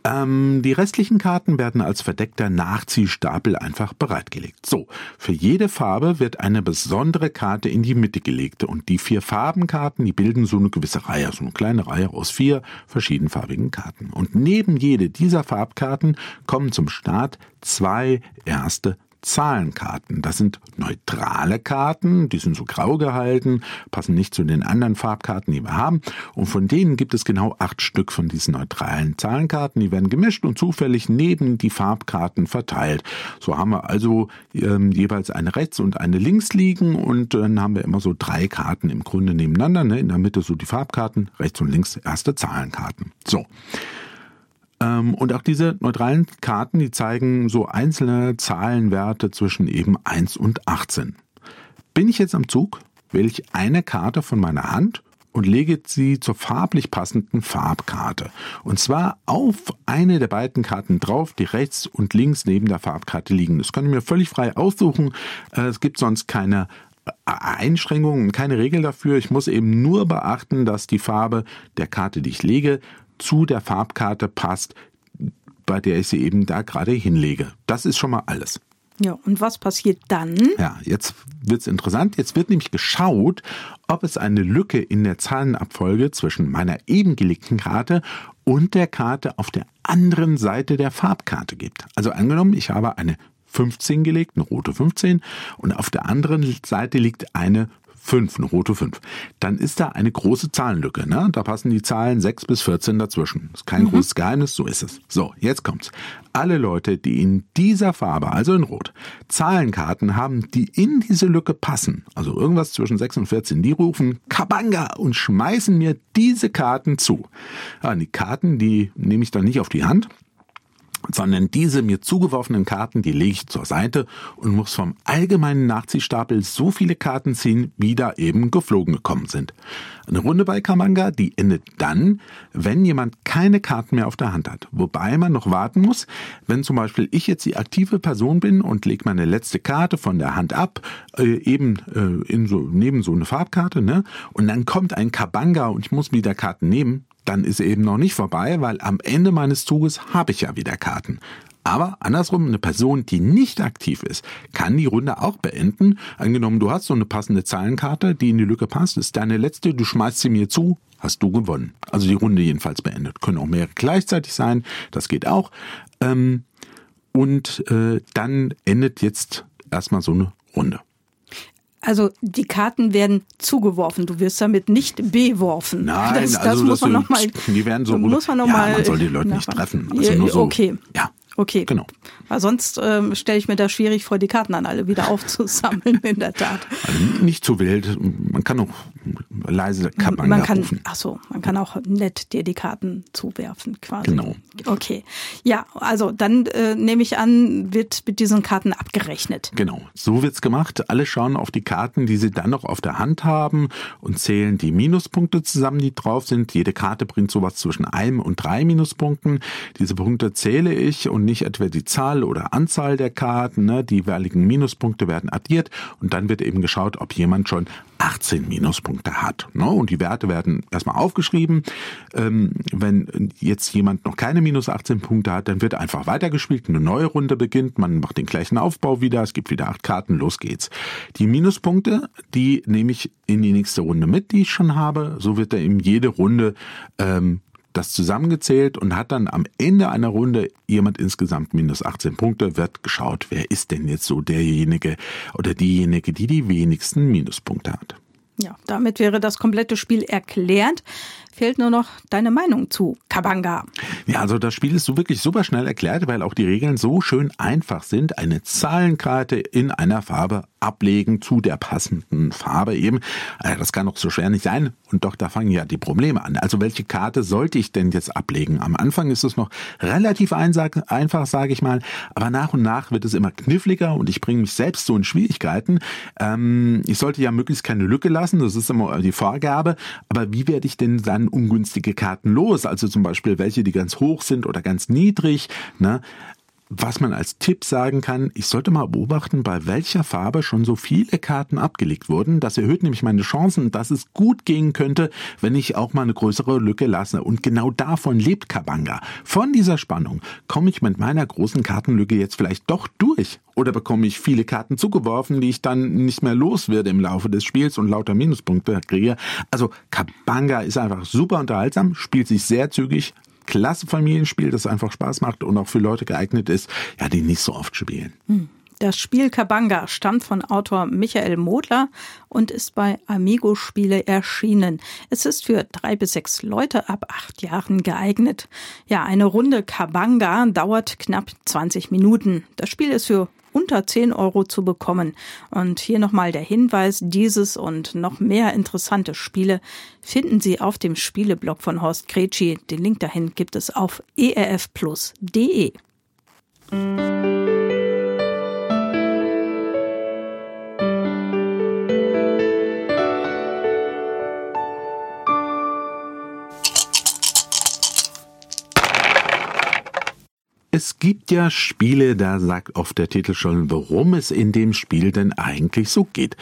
Ähm, die restlichen Karten werden als verdeckter Nachziehstapel einfach bereitgelegt. So, für jede Farbe wird eine besondere Karte in die Mitte gelegt und die vier Farbenkarten, die bilden so eine gewisse Reihe, so eine kleine Reihe aus vier verschiedenfarbigen Karten. Und neben jede dieser Farbkarten kommen zum Start zwei erste Zahlenkarten. Das sind neutrale Karten, die sind so grau gehalten, passen nicht zu den anderen Farbkarten, die wir haben. Und von denen gibt es genau acht Stück von diesen neutralen Zahlenkarten. Die werden gemischt und zufällig neben die Farbkarten verteilt. So haben wir also ähm, jeweils eine rechts und eine links liegen und dann haben wir immer so drei Karten im Grunde nebeneinander. Ne? In der Mitte so die Farbkarten, rechts und links erste Zahlenkarten. So. Ähm, und auch diese neutralen Karten, die zeigen so einzelne Zahlenwerte zwischen eben 1 und 18. Bin ich jetzt am Zug, wähle ich eine Karte von meiner Hand und lege sie zur farblich passenden Farbkarte. Und zwar auf eine der beiden Karten drauf, die rechts und links neben der Farbkarte liegen. Das kann ich mir völlig frei aussuchen. Äh, es gibt sonst keine äh, Einschränkungen, keine Regel dafür. Ich muss eben nur beachten, dass die Farbe der Karte, die ich lege, zu der Farbkarte passt, bei der ich sie eben da gerade hinlege. Das ist schon mal alles. Ja, und was passiert dann? Ja, jetzt wird's interessant. Jetzt wird nämlich geschaut, ob es eine Lücke in der Zahlenabfolge zwischen meiner eben gelegten Karte und der Karte auf der anderen Seite der Farbkarte gibt. Also angenommen, ich habe eine 15 gelegt, eine rote 15 und auf der anderen Seite liegt eine 5, eine rote 5. Dann ist da eine große Zahlenlücke. Ne? Da passen die Zahlen 6 bis 14 dazwischen. Ist kein mhm. großes Geheimnis, so ist es. So, jetzt kommt's. Alle Leute, die in dieser Farbe, also in Rot, Zahlenkarten haben, die in diese Lücke passen, also irgendwas zwischen 6 und 14, die rufen Kabanga und schmeißen mir diese Karten zu. Ja, die Karten, die nehme ich dann nicht auf die Hand, sondern diese mir zugeworfenen Karten, die lege ich zur Seite und muss vom allgemeinen Nachziehstapel so viele Karten ziehen, wie da eben geflogen gekommen sind. Eine Runde bei Kamanga, die endet dann, wenn jemand keine Karten mehr auf der Hand hat. Wobei man noch warten muss, wenn zum Beispiel ich jetzt die aktive Person bin und lege meine letzte Karte von der Hand ab, äh, eben äh, in so, neben so eine Farbkarte, ne? Und dann kommt ein Kabanga und ich muss wieder Karten nehmen, dann ist eben noch nicht vorbei, weil am Ende meines Zuges habe ich ja wieder Karten. Aber andersrum, eine Person, die nicht aktiv ist, kann die Runde auch beenden. Angenommen, du hast so eine passende Zahlenkarte, die in die Lücke passt, ist deine letzte, du schmeißt sie mir zu, hast du gewonnen. Also die Runde jedenfalls beendet. Können auch mehrere gleichzeitig sein, das geht auch. Ähm, und äh, dann endet jetzt erstmal so eine Runde. Also die Karten werden zugeworfen, du wirst damit nicht beworfen. Nein, das, das also muss das man noch mal, die werden so muss man noch ja, mal man soll die Leute nicht treffen. Also nur so, okay. Ja. Okay. Genau. Weil sonst ähm, stelle ich mir da schwierig vor, die Karten dann alle wieder aufzusammeln, in der Tat. Also nicht zu wild. Man kann auch leise Karten man kann, rufen. Ach so, man kann auch nett dir die Karten zuwerfen, quasi. Genau. Okay. Ja, also dann äh, nehme ich an, wird mit diesen Karten abgerechnet. Genau. So wird's gemacht. Alle schauen auf die Karten, die sie dann noch auf der Hand haben und zählen die Minuspunkte zusammen, die drauf sind. Jede Karte bringt sowas zwischen einem und drei Minuspunkten. Diese Punkte zähle ich und nicht etwa die Zahl oder Anzahl der Karten. Ne? Die jeweiligen Minuspunkte werden addiert und dann wird eben geschaut, ob jemand schon 18 Minuspunkte hat. Ne? Und die Werte werden erstmal aufgeschrieben. Ähm, wenn jetzt jemand noch keine minus 18 Punkte hat, dann wird einfach weitergespielt, eine neue Runde beginnt, man macht den gleichen Aufbau wieder, es gibt wieder acht Karten, los geht's. Die Minuspunkte, die nehme ich in die nächste Runde mit, die ich schon habe. So wird er eben jede Runde ähm, das zusammengezählt und hat dann am Ende einer Runde jemand insgesamt minus 18 Punkte, wird geschaut, wer ist denn jetzt so derjenige oder diejenige, die die wenigsten Minuspunkte hat. Ja, damit wäre das komplette Spiel erklärt fehlt nur noch deine Meinung zu Kabanga. Ja, also das Spiel ist so wirklich super schnell erklärt, weil auch die Regeln so schön einfach sind. Eine Zahlenkarte in einer Farbe ablegen zu der passenden Farbe eben. Äh, das kann doch so schwer nicht sein. Und doch, da fangen ja die Probleme an. Also welche Karte sollte ich denn jetzt ablegen? Am Anfang ist es noch relativ einfach, sage ich mal. Aber nach und nach wird es immer kniffliger und ich bringe mich selbst so in Schwierigkeiten. Ähm, ich sollte ja möglichst keine Lücke lassen. Das ist immer die Vorgabe. Aber wie werde ich denn dann ungünstige Karten los, also zum Beispiel welche, die ganz hoch sind oder ganz niedrig. Ne? Was man als Tipp sagen kann, ich sollte mal beobachten, bei welcher Farbe schon so viele Karten abgelegt wurden. Das erhöht nämlich meine Chancen, dass es gut gehen könnte, wenn ich auch mal eine größere Lücke lasse. Und genau davon lebt Kabanga. Von dieser Spannung komme ich mit meiner großen Kartenlücke jetzt vielleicht doch durch. Oder bekomme ich viele Karten zugeworfen, die ich dann nicht mehr los werde im Laufe des Spiels und lauter Minuspunkte kriege. Also Kabanga ist einfach super unterhaltsam, spielt sich sehr zügig, klasse Familienspiel, das einfach Spaß macht und auch für Leute geeignet ist, ja, die nicht so oft spielen. Hm. Das Spiel Kabanga stammt von Autor Michael Modler und ist bei Amigo Spiele erschienen. Es ist für drei bis sechs Leute ab acht Jahren geeignet. Ja, eine Runde Kabanga dauert knapp 20 Minuten. Das Spiel ist für unter 10 Euro zu bekommen. Und hier nochmal der Hinweis, dieses und noch mehr interessante Spiele finden Sie auf dem Spieleblog von Horst Kretschi. Den Link dahin gibt es auf erfplus.de. Es gibt ja Spiele, da sagt oft der Titel schon, worum es in dem Spiel denn eigentlich so geht.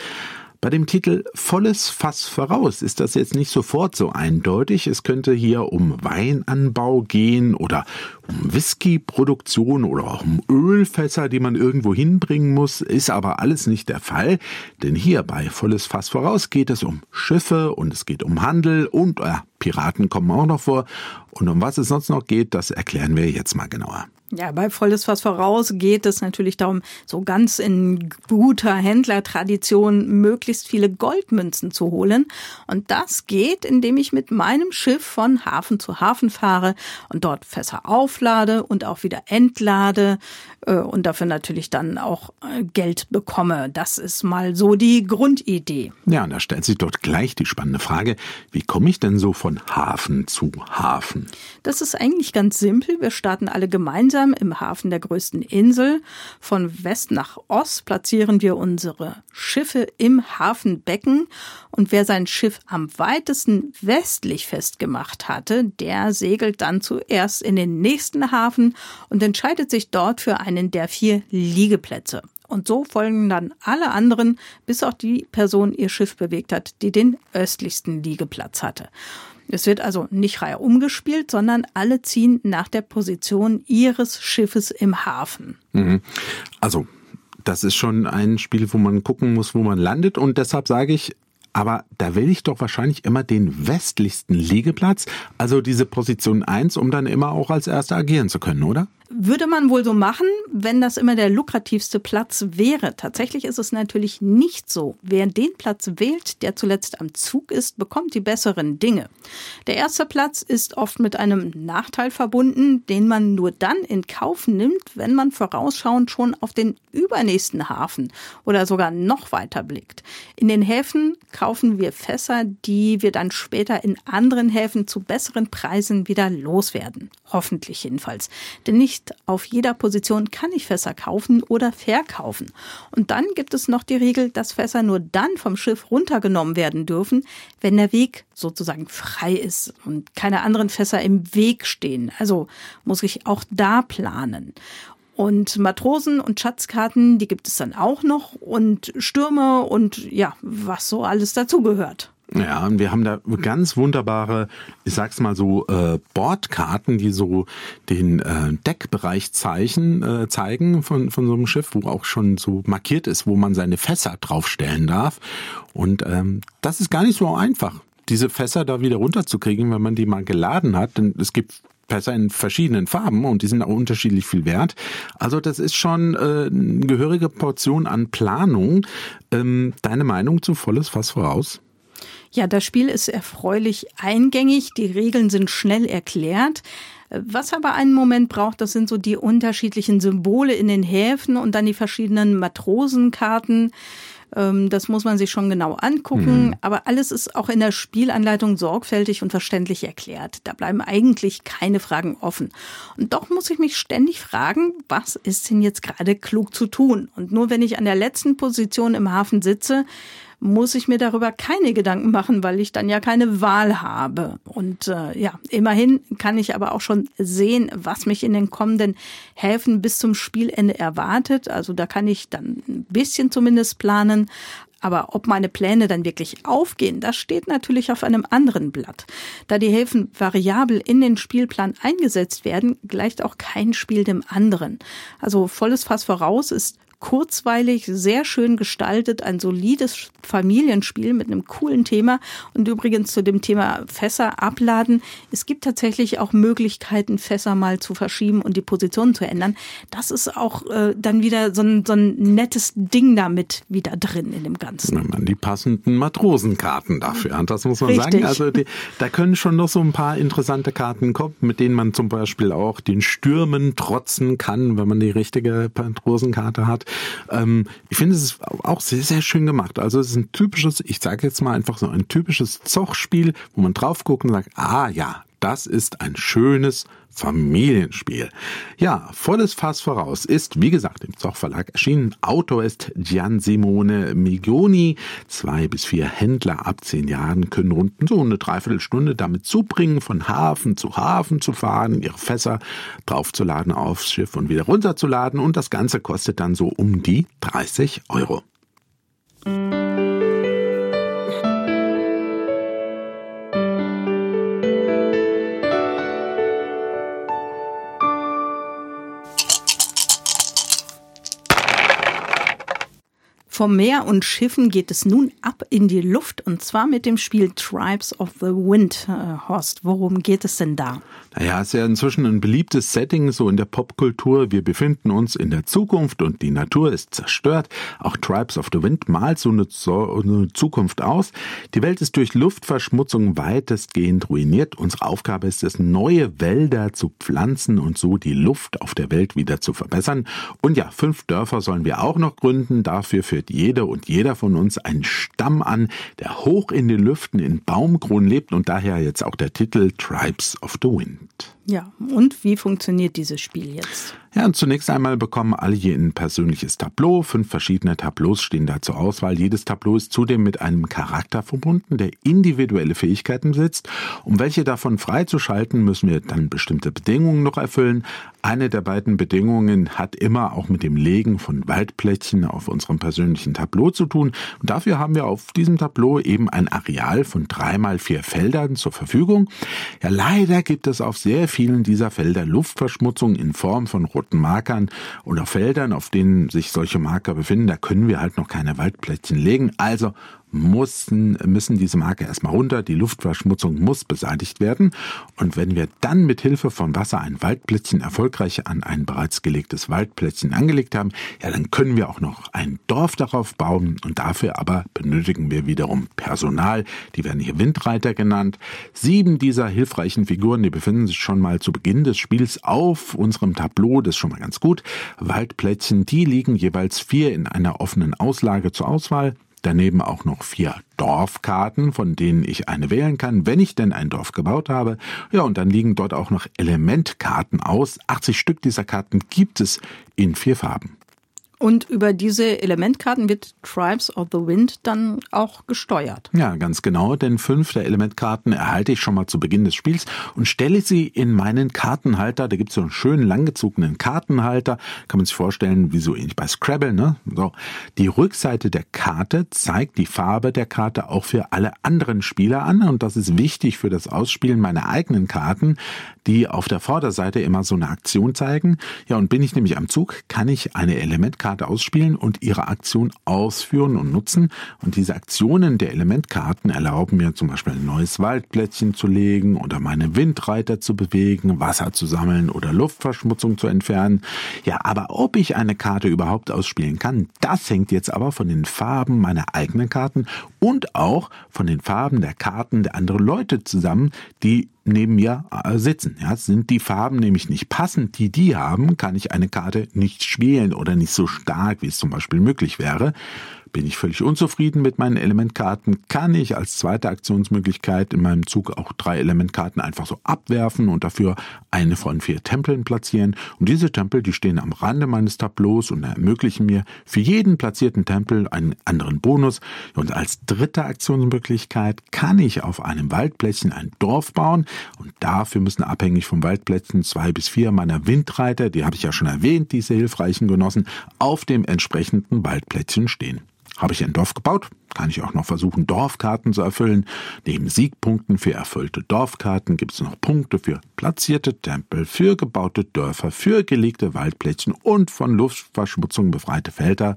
Bei dem Titel Volles Fass voraus ist das jetzt nicht sofort so eindeutig. Es könnte hier um Weinanbau gehen oder um Whiskyproduktion oder auch um Ölfässer, die man irgendwo hinbringen muss, ist aber alles nicht der Fall. Denn hier bei Volles Fass voraus geht es um Schiffe und es geht um Handel und äh, Piraten kommen auch noch vor. Und um was es sonst noch geht, das erklären wir jetzt mal genauer. Ja, bei Volles Fass voraus geht es natürlich darum, so ganz in guter Händlertradition möglichst viele Goldmünzen zu holen. Und das geht, indem ich mit meinem Schiff von Hafen zu Hafen fahre und dort Fässer auflade und auch wieder entlade und dafür natürlich dann auch äh, Geld bekomme. Das ist mal so die Grundidee. Ja, und da stellt sich dort gleich die spannende Frage, wie komme ich denn so von Hafen zu Hafen? Das ist eigentlich ganz simpel. Wir starten alle gemeinsam im Hafen der größten Insel. Von West nach Ost platzieren wir unsere Schiffe im Hafenbecken. Und wer sein Schiff am weitesten westlich festgemacht hatte, der segelt dann zuerst in den nächsten Hafen und entscheidet sich dort für einen der vier Liegeplätze. Und so folgen dann alle anderen, bis auch die Person ihr Schiff bewegt hat, die den östlichsten Liegeplatz hatte. Es wird also nicht reihe umgespielt, sondern alle ziehen nach der Position ihres Schiffes im Hafen. Mhm. Also, das ist schon ein Spiel, wo man gucken muss, wo man landet. Und deshalb sage ich, aber da will ich doch wahrscheinlich immer den westlichsten Liegeplatz, also diese Position 1, um dann immer auch als Erster agieren zu können, oder? Würde man wohl so machen, wenn das immer der lukrativste Platz wäre. Tatsächlich ist es natürlich nicht so. Wer den Platz wählt, der zuletzt am Zug ist, bekommt die besseren Dinge. Der erste Platz ist oft mit einem Nachteil verbunden, den man nur dann in Kauf nimmt, wenn man vorausschauend schon auf den übernächsten Hafen oder sogar noch weiter blickt. In den Häfen kaufen wir Fässer, die wir dann später in anderen Häfen zu besseren Preisen wieder loswerden. Hoffentlich jedenfalls. Denn nicht nicht auf jeder Position kann ich Fässer kaufen oder verkaufen. Und dann gibt es noch die Regel, dass Fässer nur dann vom Schiff runtergenommen werden dürfen, wenn der Weg sozusagen frei ist und keine anderen Fässer im Weg stehen. Also muss ich auch da planen. Und Matrosen und Schatzkarten, die gibt es dann auch noch und Stürme und ja, was so alles dazugehört. Ja, und wir haben da ganz wunderbare, ich sag's mal so, äh, Bordkarten, die so den äh, Deckbereich zeichen, äh, zeigen von, von so einem Schiff, wo auch schon so markiert ist, wo man seine Fässer draufstellen darf. Und ähm, das ist gar nicht so einfach, diese Fässer da wieder runterzukriegen, wenn man die mal geladen hat. Denn es gibt Fässer in verschiedenen Farben und die sind auch unterschiedlich viel wert. Also das ist schon äh, eine gehörige Portion an Planung. Ähm, deine Meinung zu volles Fass voraus? Ja, das Spiel ist erfreulich eingängig, die Regeln sind schnell erklärt. Was aber einen Moment braucht, das sind so die unterschiedlichen Symbole in den Häfen und dann die verschiedenen Matrosenkarten. Ähm, das muss man sich schon genau angucken. Mhm. Aber alles ist auch in der Spielanleitung sorgfältig und verständlich erklärt. Da bleiben eigentlich keine Fragen offen. Und doch muss ich mich ständig fragen, was ist denn jetzt gerade klug zu tun? Und nur wenn ich an der letzten Position im Hafen sitze, muss ich mir darüber keine Gedanken machen, weil ich dann ja keine Wahl habe. Und äh, ja, immerhin kann ich aber auch schon sehen, was mich in den kommenden Häfen bis zum Spielende erwartet. Also da kann ich dann ein bisschen zumindest planen. Aber ob meine Pläne dann wirklich aufgehen, das steht natürlich auf einem anderen Blatt. Da die Häfen variabel in den Spielplan eingesetzt werden, gleicht auch kein Spiel dem anderen. Also volles Fass voraus ist kurzweilig, sehr schön gestaltet, ein solides Familienspiel mit einem coolen Thema. Und übrigens zu dem Thema Fässer abladen. Es gibt tatsächlich auch Möglichkeiten, Fässer mal zu verschieben und die Position zu ändern. Das ist auch äh, dann wieder so ein, so ein nettes Ding damit wieder drin in dem Ganzen. Wenn man die passenden Matrosenkarten dafür hat, das muss man Richtig. sagen. Also die, da können schon noch so ein paar interessante Karten kommen, mit denen man zum Beispiel auch den Stürmen trotzen kann, wenn man die richtige Matrosenkarte hat. Ähm, ich finde, es auch sehr, sehr schön gemacht. Also es ist ein typisches, ich sage jetzt mal einfach so ein typisches Zochspiel, wo man drauf guckt und sagt, ah ja, das ist ein schönes Familienspiel. Ja, volles Fass voraus ist, wie gesagt, im Zoch Verlag erschienen. Autor ist Gian Simone Migioni. Zwei bis vier Händler ab zehn Jahren können rund so eine Dreiviertelstunde damit zubringen, von Hafen zu Hafen zu fahren, ihre Fässer draufzuladen aufs Schiff und wieder runterzuladen. Und das Ganze kostet dann so um die 30 Euro. Vom Meer und Schiffen geht es nun ab in die Luft und zwar mit dem Spiel Tribes of the Wind. Äh, Horst, worum geht es denn da? Naja, ist ja inzwischen ein beliebtes Setting so in der Popkultur. Wir befinden uns in der Zukunft und die Natur ist zerstört. Auch Tribes of the Wind malt so eine, so eine Zukunft aus. Die Welt ist durch Luftverschmutzung weitestgehend ruiniert. Unsere Aufgabe ist es, neue Wälder zu pflanzen und so die Luft auf der Welt wieder zu verbessern. Und ja, fünf Dörfer sollen wir auch noch gründen. Dafür führt jede und jeder von uns einen Stamm an, der hoch in den Lüften in Baumkronen lebt und daher jetzt auch der Titel Tribes of the Wind. Ja, und wie funktioniert dieses Spiel jetzt? Ja, und zunächst einmal bekommen alle hier ein persönliches Tableau. Fünf verschiedene Tableaus stehen da zur Auswahl. Jedes Tableau ist zudem mit einem Charakter verbunden, der individuelle Fähigkeiten besitzt. Um welche davon freizuschalten, müssen wir dann bestimmte Bedingungen noch erfüllen. Eine der beiden Bedingungen hat immer auch mit dem Legen von Waldplättchen auf unserem persönlichen Tableau zu tun. Und dafür haben wir auf diesem Tableau eben ein Areal von drei mal vier Feldern zur Verfügung. Ja, leider gibt es auf sehr vielen dieser Felder Luftverschmutzung in Form von roten Markern oder Feldern, auf denen sich solche Marker befinden. Da können wir halt noch keine Waldplättchen legen. Also müssen, müssen diese Marke erstmal runter, die Luftverschmutzung muss beseitigt werden. Und wenn wir dann mit Hilfe von Wasser ein Waldplätzchen erfolgreich an ein bereits gelegtes Waldplätzchen angelegt haben, ja, dann können wir auch noch ein Dorf darauf bauen und dafür aber benötigen wir wiederum Personal. Die werden hier Windreiter genannt. Sieben dieser hilfreichen Figuren, die befinden sich schon mal zu Beginn des Spiels auf unserem Tableau, das ist schon mal ganz gut. Waldplätzchen, die liegen jeweils vier in einer offenen Auslage zur Auswahl. Daneben auch noch vier Dorfkarten, von denen ich eine wählen kann, wenn ich denn ein Dorf gebaut habe. Ja, und dann liegen dort auch noch Elementkarten aus. 80 Stück dieser Karten gibt es in vier Farben. Und über diese Elementkarten wird Tribes of the Wind dann auch gesteuert. Ja, ganz genau, denn fünf der Elementkarten erhalte ich schon mal zu Beginn des Spiels und stelle sie in meinen Kartenhalter. Da gibt es so einen schönen langgezogenen Kartenhalter. Kann man sich vorstellen, wie so ähnlich bei Scrabble. Ne? So. Die Rückseite der Karte zeigt die Farbe der Karte auch für alle anderen Spieler an und das ist wichtig für das Ausspielen meiner eigenen Karten, die auf der Vorderseite immer so eine Aktion zeigen. Ja, und bin ich nämlich am Zug, kann ich eine Elementkarte ausspielen und ihre Aktion ausführen und nutzen. Und diese Aktionen der Elementkarten erlauben mir zum Beispiel ein neues Waldplättchen zu legen oder meine Windreiter zu bewegen, Wasser zu sammeln oder Luftverschmutzung zu entfernen. Ja, aber ob ich eine Karte überhaupt ausspielen kann, das hängt jetzt aber von den Farben meiner eigenen Karten und auch von den Farben der Karten der anderen Leute zusammen, die neben mir äh, sitzen. Ja, sind die Farben nämlich nicht passend, die die haben, kann ich eine Karte nicht spielen oder nicht so stark, wie es zum Beispiel möglich wäre. Bin ich völlig unzufrieden mit meinen Elementkarten, kann ich als zweite Aktionsmöglichkeit in meinem Zug auch drei Elementkarten einfach so abwerfen und dafür eine von vier Tempeln platzieren. Und diese Tempel, die stehen am Rande meines Tableaus und ermöglichen mir für jeden platzierten Tempel einen anderen Bonus. Und als dritte Aktionsmöglichkeit kann ich auf einem Waldplätzchen ein Dorf bauen und dafür müssen abhängig vom Waldplätzchen zwei bis vier meiner Windreiter, die habe ich ja schon erwähnt, diese hilfreichen Genossen, auf dem entsprechenden Waldplätzchen stehen. Habe ich ein Dorf gebaut, kann ich auch noch versuchen, Dorfkarten zu erfüllen. Neben Siegpunkten für erfüllte Dorfkarten gibt es noch Punkte für platzierte Tempel, für gebaute Dörfer, für gelegte Waldplätzchen und von Luftverschmutzung befreite Felder.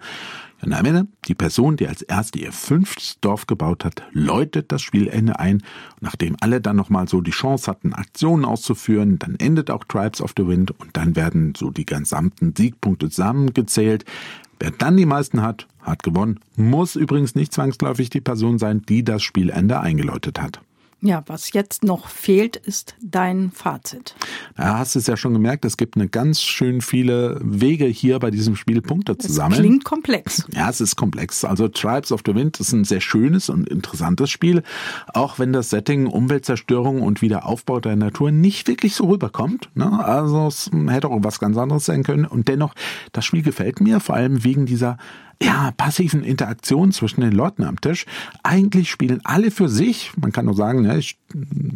Und am Ende, die Person, die als erste ihr fünftes Dorf gebaut hat, läutet das Spielende ein. Und nachdem alle dann nochmal so die Chance hatten, Aktionen auszuführen, dann endet auch Tribes of the Wind und dann werden so die gesamten Siegpunkte zusammengezählt. Wer dann die meisten hat, hat gewonnen. Muss übrigens nicht zwangsläufig die Person sein, die das Spielende eingeläutet hat. Ja, was jetzt noch fehlt, ist dein Fazit. Da hast du es ja schon gemerkt, es gibt eine ganz schön viele Wege hier bei diesem Spiel Punkte zu es sammeln. Klingt komplex. Ja, es ist komplex. Also Tribes of the Wind ist ein sehr schönes und interessantes Spiel, auch wenn das Setting Umweltzerstörung und Wiederaufbau der Natur nicht wirklich so rüberkommt. Ne? Also es hätte auch was ganz anderes sein können. Und dennoch, das Spiel gefällt mir, vor allem wegen dieser ja, passiven Interaktion zwischen den Leuten am Tisch. Eigentlich spielen alle für sich, man kann nur sagen, ne,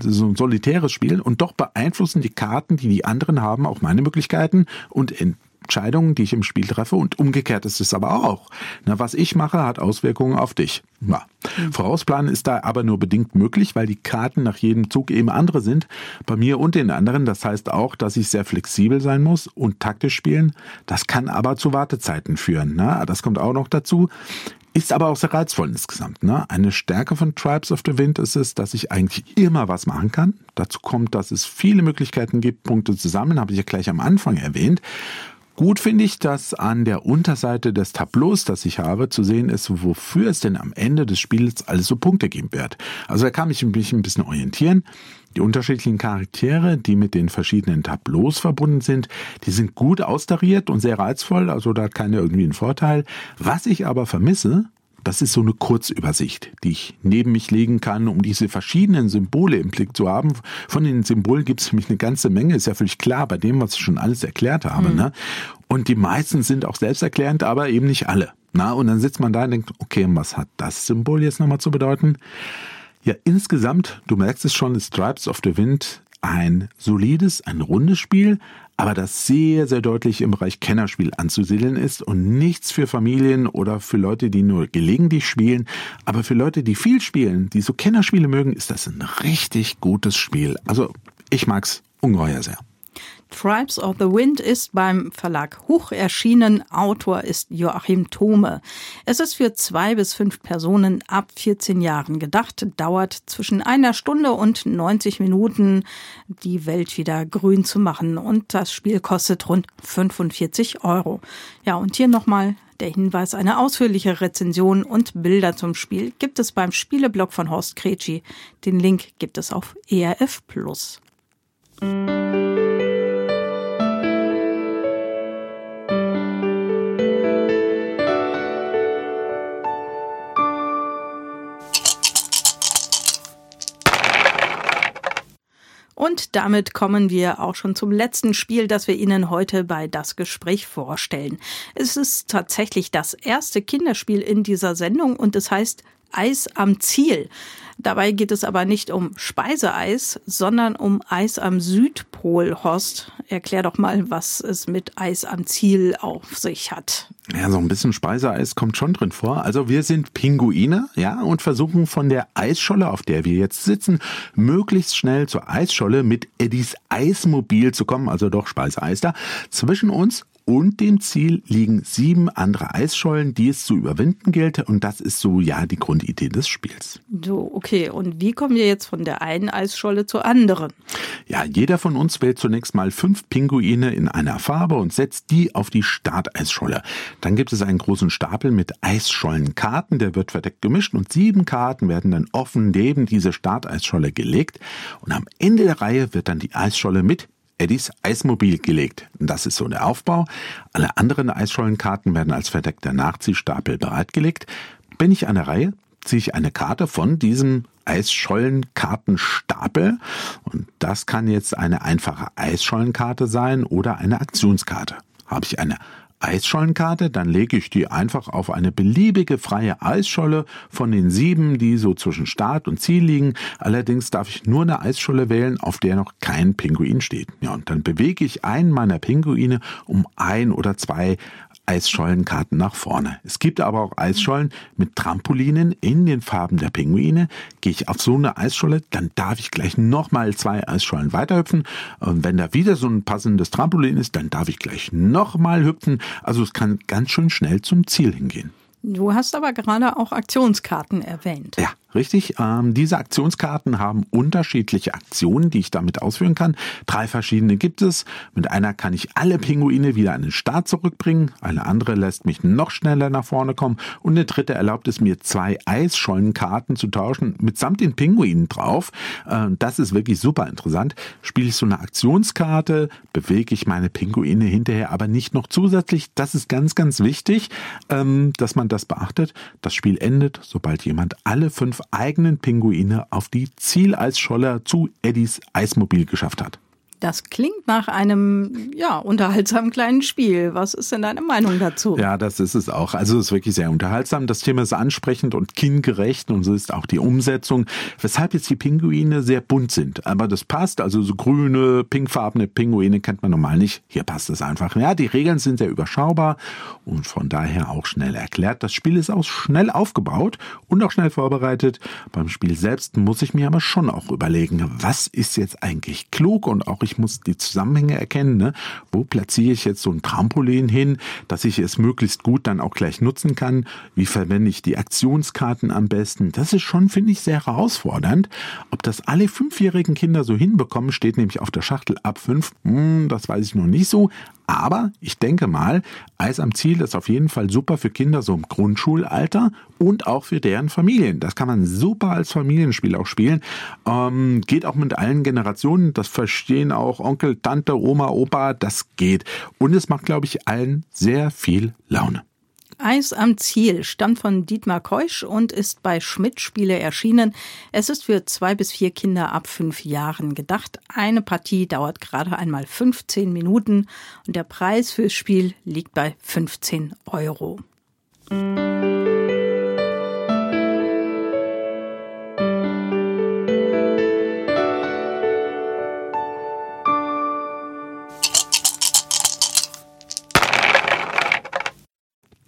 so ein solitäres Spiel und doch beeinflussen die Karten, die die anderen haben, auch meine Möglichkeiten und in Entscheidungen, die ich im Spiel treffe und umgekehrt ist es aber auch. Na, was ich mache, hat Auswirkungen auf dich. Ja. Mhm. Vorausplanen ist da aber nur bedingt möglich, weil die Karten nach jedem Zug eben andere sind, bei mir und den anderen. Das heißt auch, dass ich sehr flexibel sein muss und taktisch spielen. Das kann aber zu Wartezeiten führen. Na, das kommt auch noch dazu. Ist aber auch sehr reizvoll insgesamt. Ne? Eine Stärke von Tribes of the Wind ist es, dass ich eigentlich immer was machen kann. Dazu kommt, dass es viele Möglichkeiten gibt, Punkte zu sammeln, habe ich ja gleich am Anfang erwähnt. Gut finde ich, dass an der Unterseite des Tableaus, das ich habe, zu sehen ist, wofür es denn am Ende des Spiels alles so Punkte geben wird. Also da kann ich mich ein bisschen orientieren. Die unterschiedlichen Charaktere, die mit den verschiedenen Tableaus verbunden sind, die sind gut austariert und sehr reizvoll, also da hat keiner irgendwie einen Vorteil. Was ich aber vermisse, das ist so eine Kurzübersicht, die ich neben mich legen kann, um diese verschiedenen Symbole im Blick zu haben. Von den Symbolen gibt es nämlich eine ganze Menge, ist ja völlig klar bei dem, was ich schon alles erklärt habe. Mhm. Ne? Und die meisten sind auch selbsterklärend, aber eben nicht alle. Na, und dann sitzt man da und denkt, okay, was hat das Symbol jetzt nochmal zu bedeuten? Ja, insgesamt, du merkst es schon, ist Stripes of the Wind ein solides, ein rundes Spiel, aber das sehr, sehr deutlich im Bereich Kennerspiel anzusiedeln ist und nichts für Familien oder für Leute, die nur gelegentlich spielen. Aber für Leute, die viel spielen, die so Kennerspiele mögen, ist das ein richtig gutes Spiel. Also ich mag's ungeheuer sehr. Tribes of the Wind ist beim Verlag Huch erschienen. Autor ist Joachim Thome. Es ist für zwei bis fünf Personen ab 14 Jahren gedacht, dauert zwischen einer Stunde und 90 Minuten, die Welt wieder grün zu machen. Und das Spiel kostet rund 45 Euro. Ja, und hier nochmal der Hinweis, eine ausführliche Rezension und Bilder zum Spiel gibt es beim Spieleblog von Horst Kretschi. Den Link gibt es auf ERF Plus. Und damit kommen wir auch schon zum letzten Spiel, das wir Ihnen heute bei Das Gespräch vorstellen. Es ist tatsächlich das erste Kinderspiel in dieser Sendung und es heißt Eis am Ziel. Dabei geht es aber nicht um Speiseeis, sondern um Eis am Südpol. Horst, erklär doch mal, was es mit Eis am Ziel auf sich hat. Ja, so ein bisschen Speiseeis kommt schon drin vor. Also wir sind Pinguine, ja, und versuchen von der Eisscholle, auf der wir jetzt sitzen, möglichst schnell zur Eisscholle mit Eddies Eismobil zu kommen, also doch Speiseeis da. Zwischen uns und dem Ziel liegen sieben andere Eisschollen, die es zu überwinden gilt. Und das ist so ja die Grundidee des Spiels. So, okay. Und wie kommen wir jetzt von der einen Eisscholle zur anderen? Ja, jeder von uns wählt zunächst mal fünf Pinguine in einer Farbe und setzt die auf die Starteisscholle. Dann gibt es einen großen Stapel mit Eisschollenkarten, der wird verdeckt gemischt und sieben Karten werden dann offen neben diese Starteisscholle gelegt. Und am Ende der Reihe wird dann die Eisscholle mit Eddies Eismobil gelegt. Das ist so der Aufbau. Alle anderen Eisschollenkarten werden als verdeckter Nachziehstapel bereitgelegt. Bin ich an der Reihe, ziehe ich eine Karte von diesem Eisschollenkartenstapel. Und das kann jetzt eine einfache Eisschollenkarte sein oder eine Aktionskarte. Habe ich eine Eisschollenkarte, dann lege ich die einfach auf eine beliebige freie Eisscholle von den sieben, die so zwischen Start und Ziel liegen. Allerdings darf ich nur eine Eisscholle wählen, auf der noch kein Pinguin steht. Ja, und dann bewege ich einen meiner Pinguine um ein oder zwei Eisschollenkarten nach vorne. Es gibt aber auch Eisschollen mit Trampolinen in den Farben der Pinguine. Gehe ich auf so eine Eisscholle, dann darf ich gleich nochmal zwei Eisschollen weiterhüpfen. Und wenn da wieder so ein passendes Trampolin ist, dann darf ich gleich nochmal hüpfen. Also es kann ganz schön schnell zum Ziel hingehen. Du hast aber gerade auch Aktionskarten erwähnt. Ja, Richtig, ähm, diese Aktionskarten haben unterschiedliche Aktionen, die ich damit ausführen kann. Drei verschiedene gibt es. Mit einer kann ich alle Pinguine wieder an den Start zurückbringen. Eine andere lässt mich noch schneller nach vorne kommen. Und eine dritte erlaubt es mir, zwei Eisschollenkarten zu tauschen, mitsamt den Pinguinen drauf. Äh, das ist wirklich super interessant. Spiele ich so eine Aktionskarte, bewege ich meine Pinguine hinterher aber nicht noch zusätzlich. Das ist ganz, ganz wichtig, ähm, dass man das beachtet. Das Spiel endet, sobald jemand alle fünf eigenen Pinguine auf die Zieleisscholle zu Eddies Eismobil geschafft hat. Das klingt nach einem, ja, unterhaltsamen kleinen Spiel. Was ist denn deine Meinung dazu? Ja, das ist es auch. Also es ist wirklich sehr unterhaltsam. Das Thema ist ansprechend und kindgerecht und so ist auch die Umsetzung, weshalb jetzt die Pinguine sehr bunt sind. Aber das passt, also so grüne, pinkfarbene Pinguine kennt man normal nicht. Hier passt es einfach. Ja, die Regeln sind sehr überschaubar und von daher auch schnell erklärt. Das Spiel ist auch schnell aufgebaut und auch schnell vorbereitet. Beim Spiel selbst muss ich mir aber schon auch überlegen, was ist jetzt eigentlich klug und auch ich muss die Zusammenhänge erkennen. Ne? Wo platziere ich jetzt so ein Trampolin hin, dass ich es möglichst gut dann auch gleich nutzen kann? Wie verwende ich die Aktionskarten am besten? Das ist schon, finde ich, sehr herausfordernd. Ob das alle fünfjährigen Kinder so hinbekommen, steht nämlich auf der Schachtel ab fünf. Hm, das weiß ich noch nicht so. Aber ich denke mal, Eis am Ziel ist auf jeden Fall super für Kinder so im Grundschulalter und auch für deren Familien. Das kann man super als Familienspiel auch spielen. Ähm, geht auch mit allen Generationen. Das verstehen auch Onkel, Tante, Oma, Opa. Das geht. Und es macht, glaube ich, allen sehr viel Laune. Eis am Ziel stammt von Dietmar Keusch und ist bei Schmidt Spiele erschienen. Es ist für zwei bis vier Kinder ab fünf Jahren gedacht. Eine Partie dauert gerade einmal 15 Minuten und der Preis fürs Spiel liegt bei 15 Euro.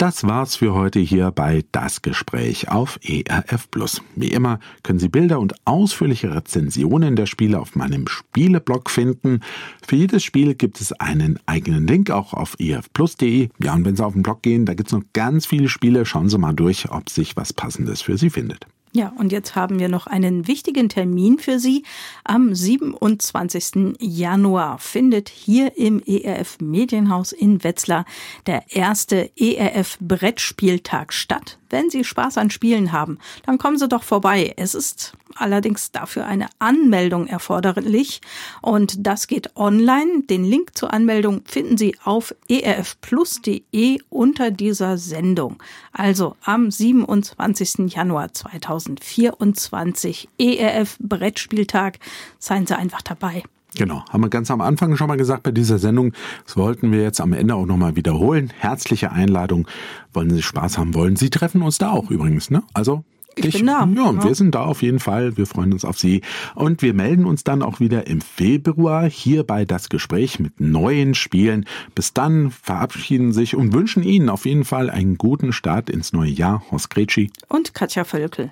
Das war's für heute hier bei Das Gespräch auf ERF Plus. Wie immer können Sie Bilder und ausführliche Rezensionen der Spiele auf meinem Spieleblog finden. Für jedes Spiel gibt es einen eigenen Link auch auf erfplus.de. Ja, und wenn Sie auf den Blog gehen, da gibt's noch ganz viele Spiele. Schauen Sie mal durch, ob sich was Passendes für Sie findet. Ja, und jetzt haben wir noch einen wichtigen Termin für Sie. Am 27. Januar findet hier im ERF Medienhaus in Wetzlar der erste ERF Brettspieltag statt. Wenn Sie Spaß an Spielen haben, dann kommen Sie doch vorbei. Es ist allerdings dafür eine Anmeldung erforderlich und das geht online. Den Link zur Anmeldung finden Sie auf erfplus.de unter dieser Sendung. Also am 27. Januar 2024 ERF Brettspieltag. Seien Sie einfach dabei. Genau, haben wir ganz am Anfang schon mal gesagt bei dieser Sendung. Das wollten wir jetzt am Ende auch nochmal wiederholen. Herzliche Einladung. Wollen Sie Spaß haben wollen? Sie treffen uns da auch übrigens, ne? Also ich, ich bin da. Ja, ja, wir sind da auf jeden Fall. Wir freuen uns auf Sie. Und wir melden uns dann auch wieder im Februar hier bei das Gespräch mit neuen Spielen. Bis dann verabschieden sich und wünschen Ihnen auf jeden Fall einen guten Start ins neue Jahr. Horst Gretschi und Katja Völkel.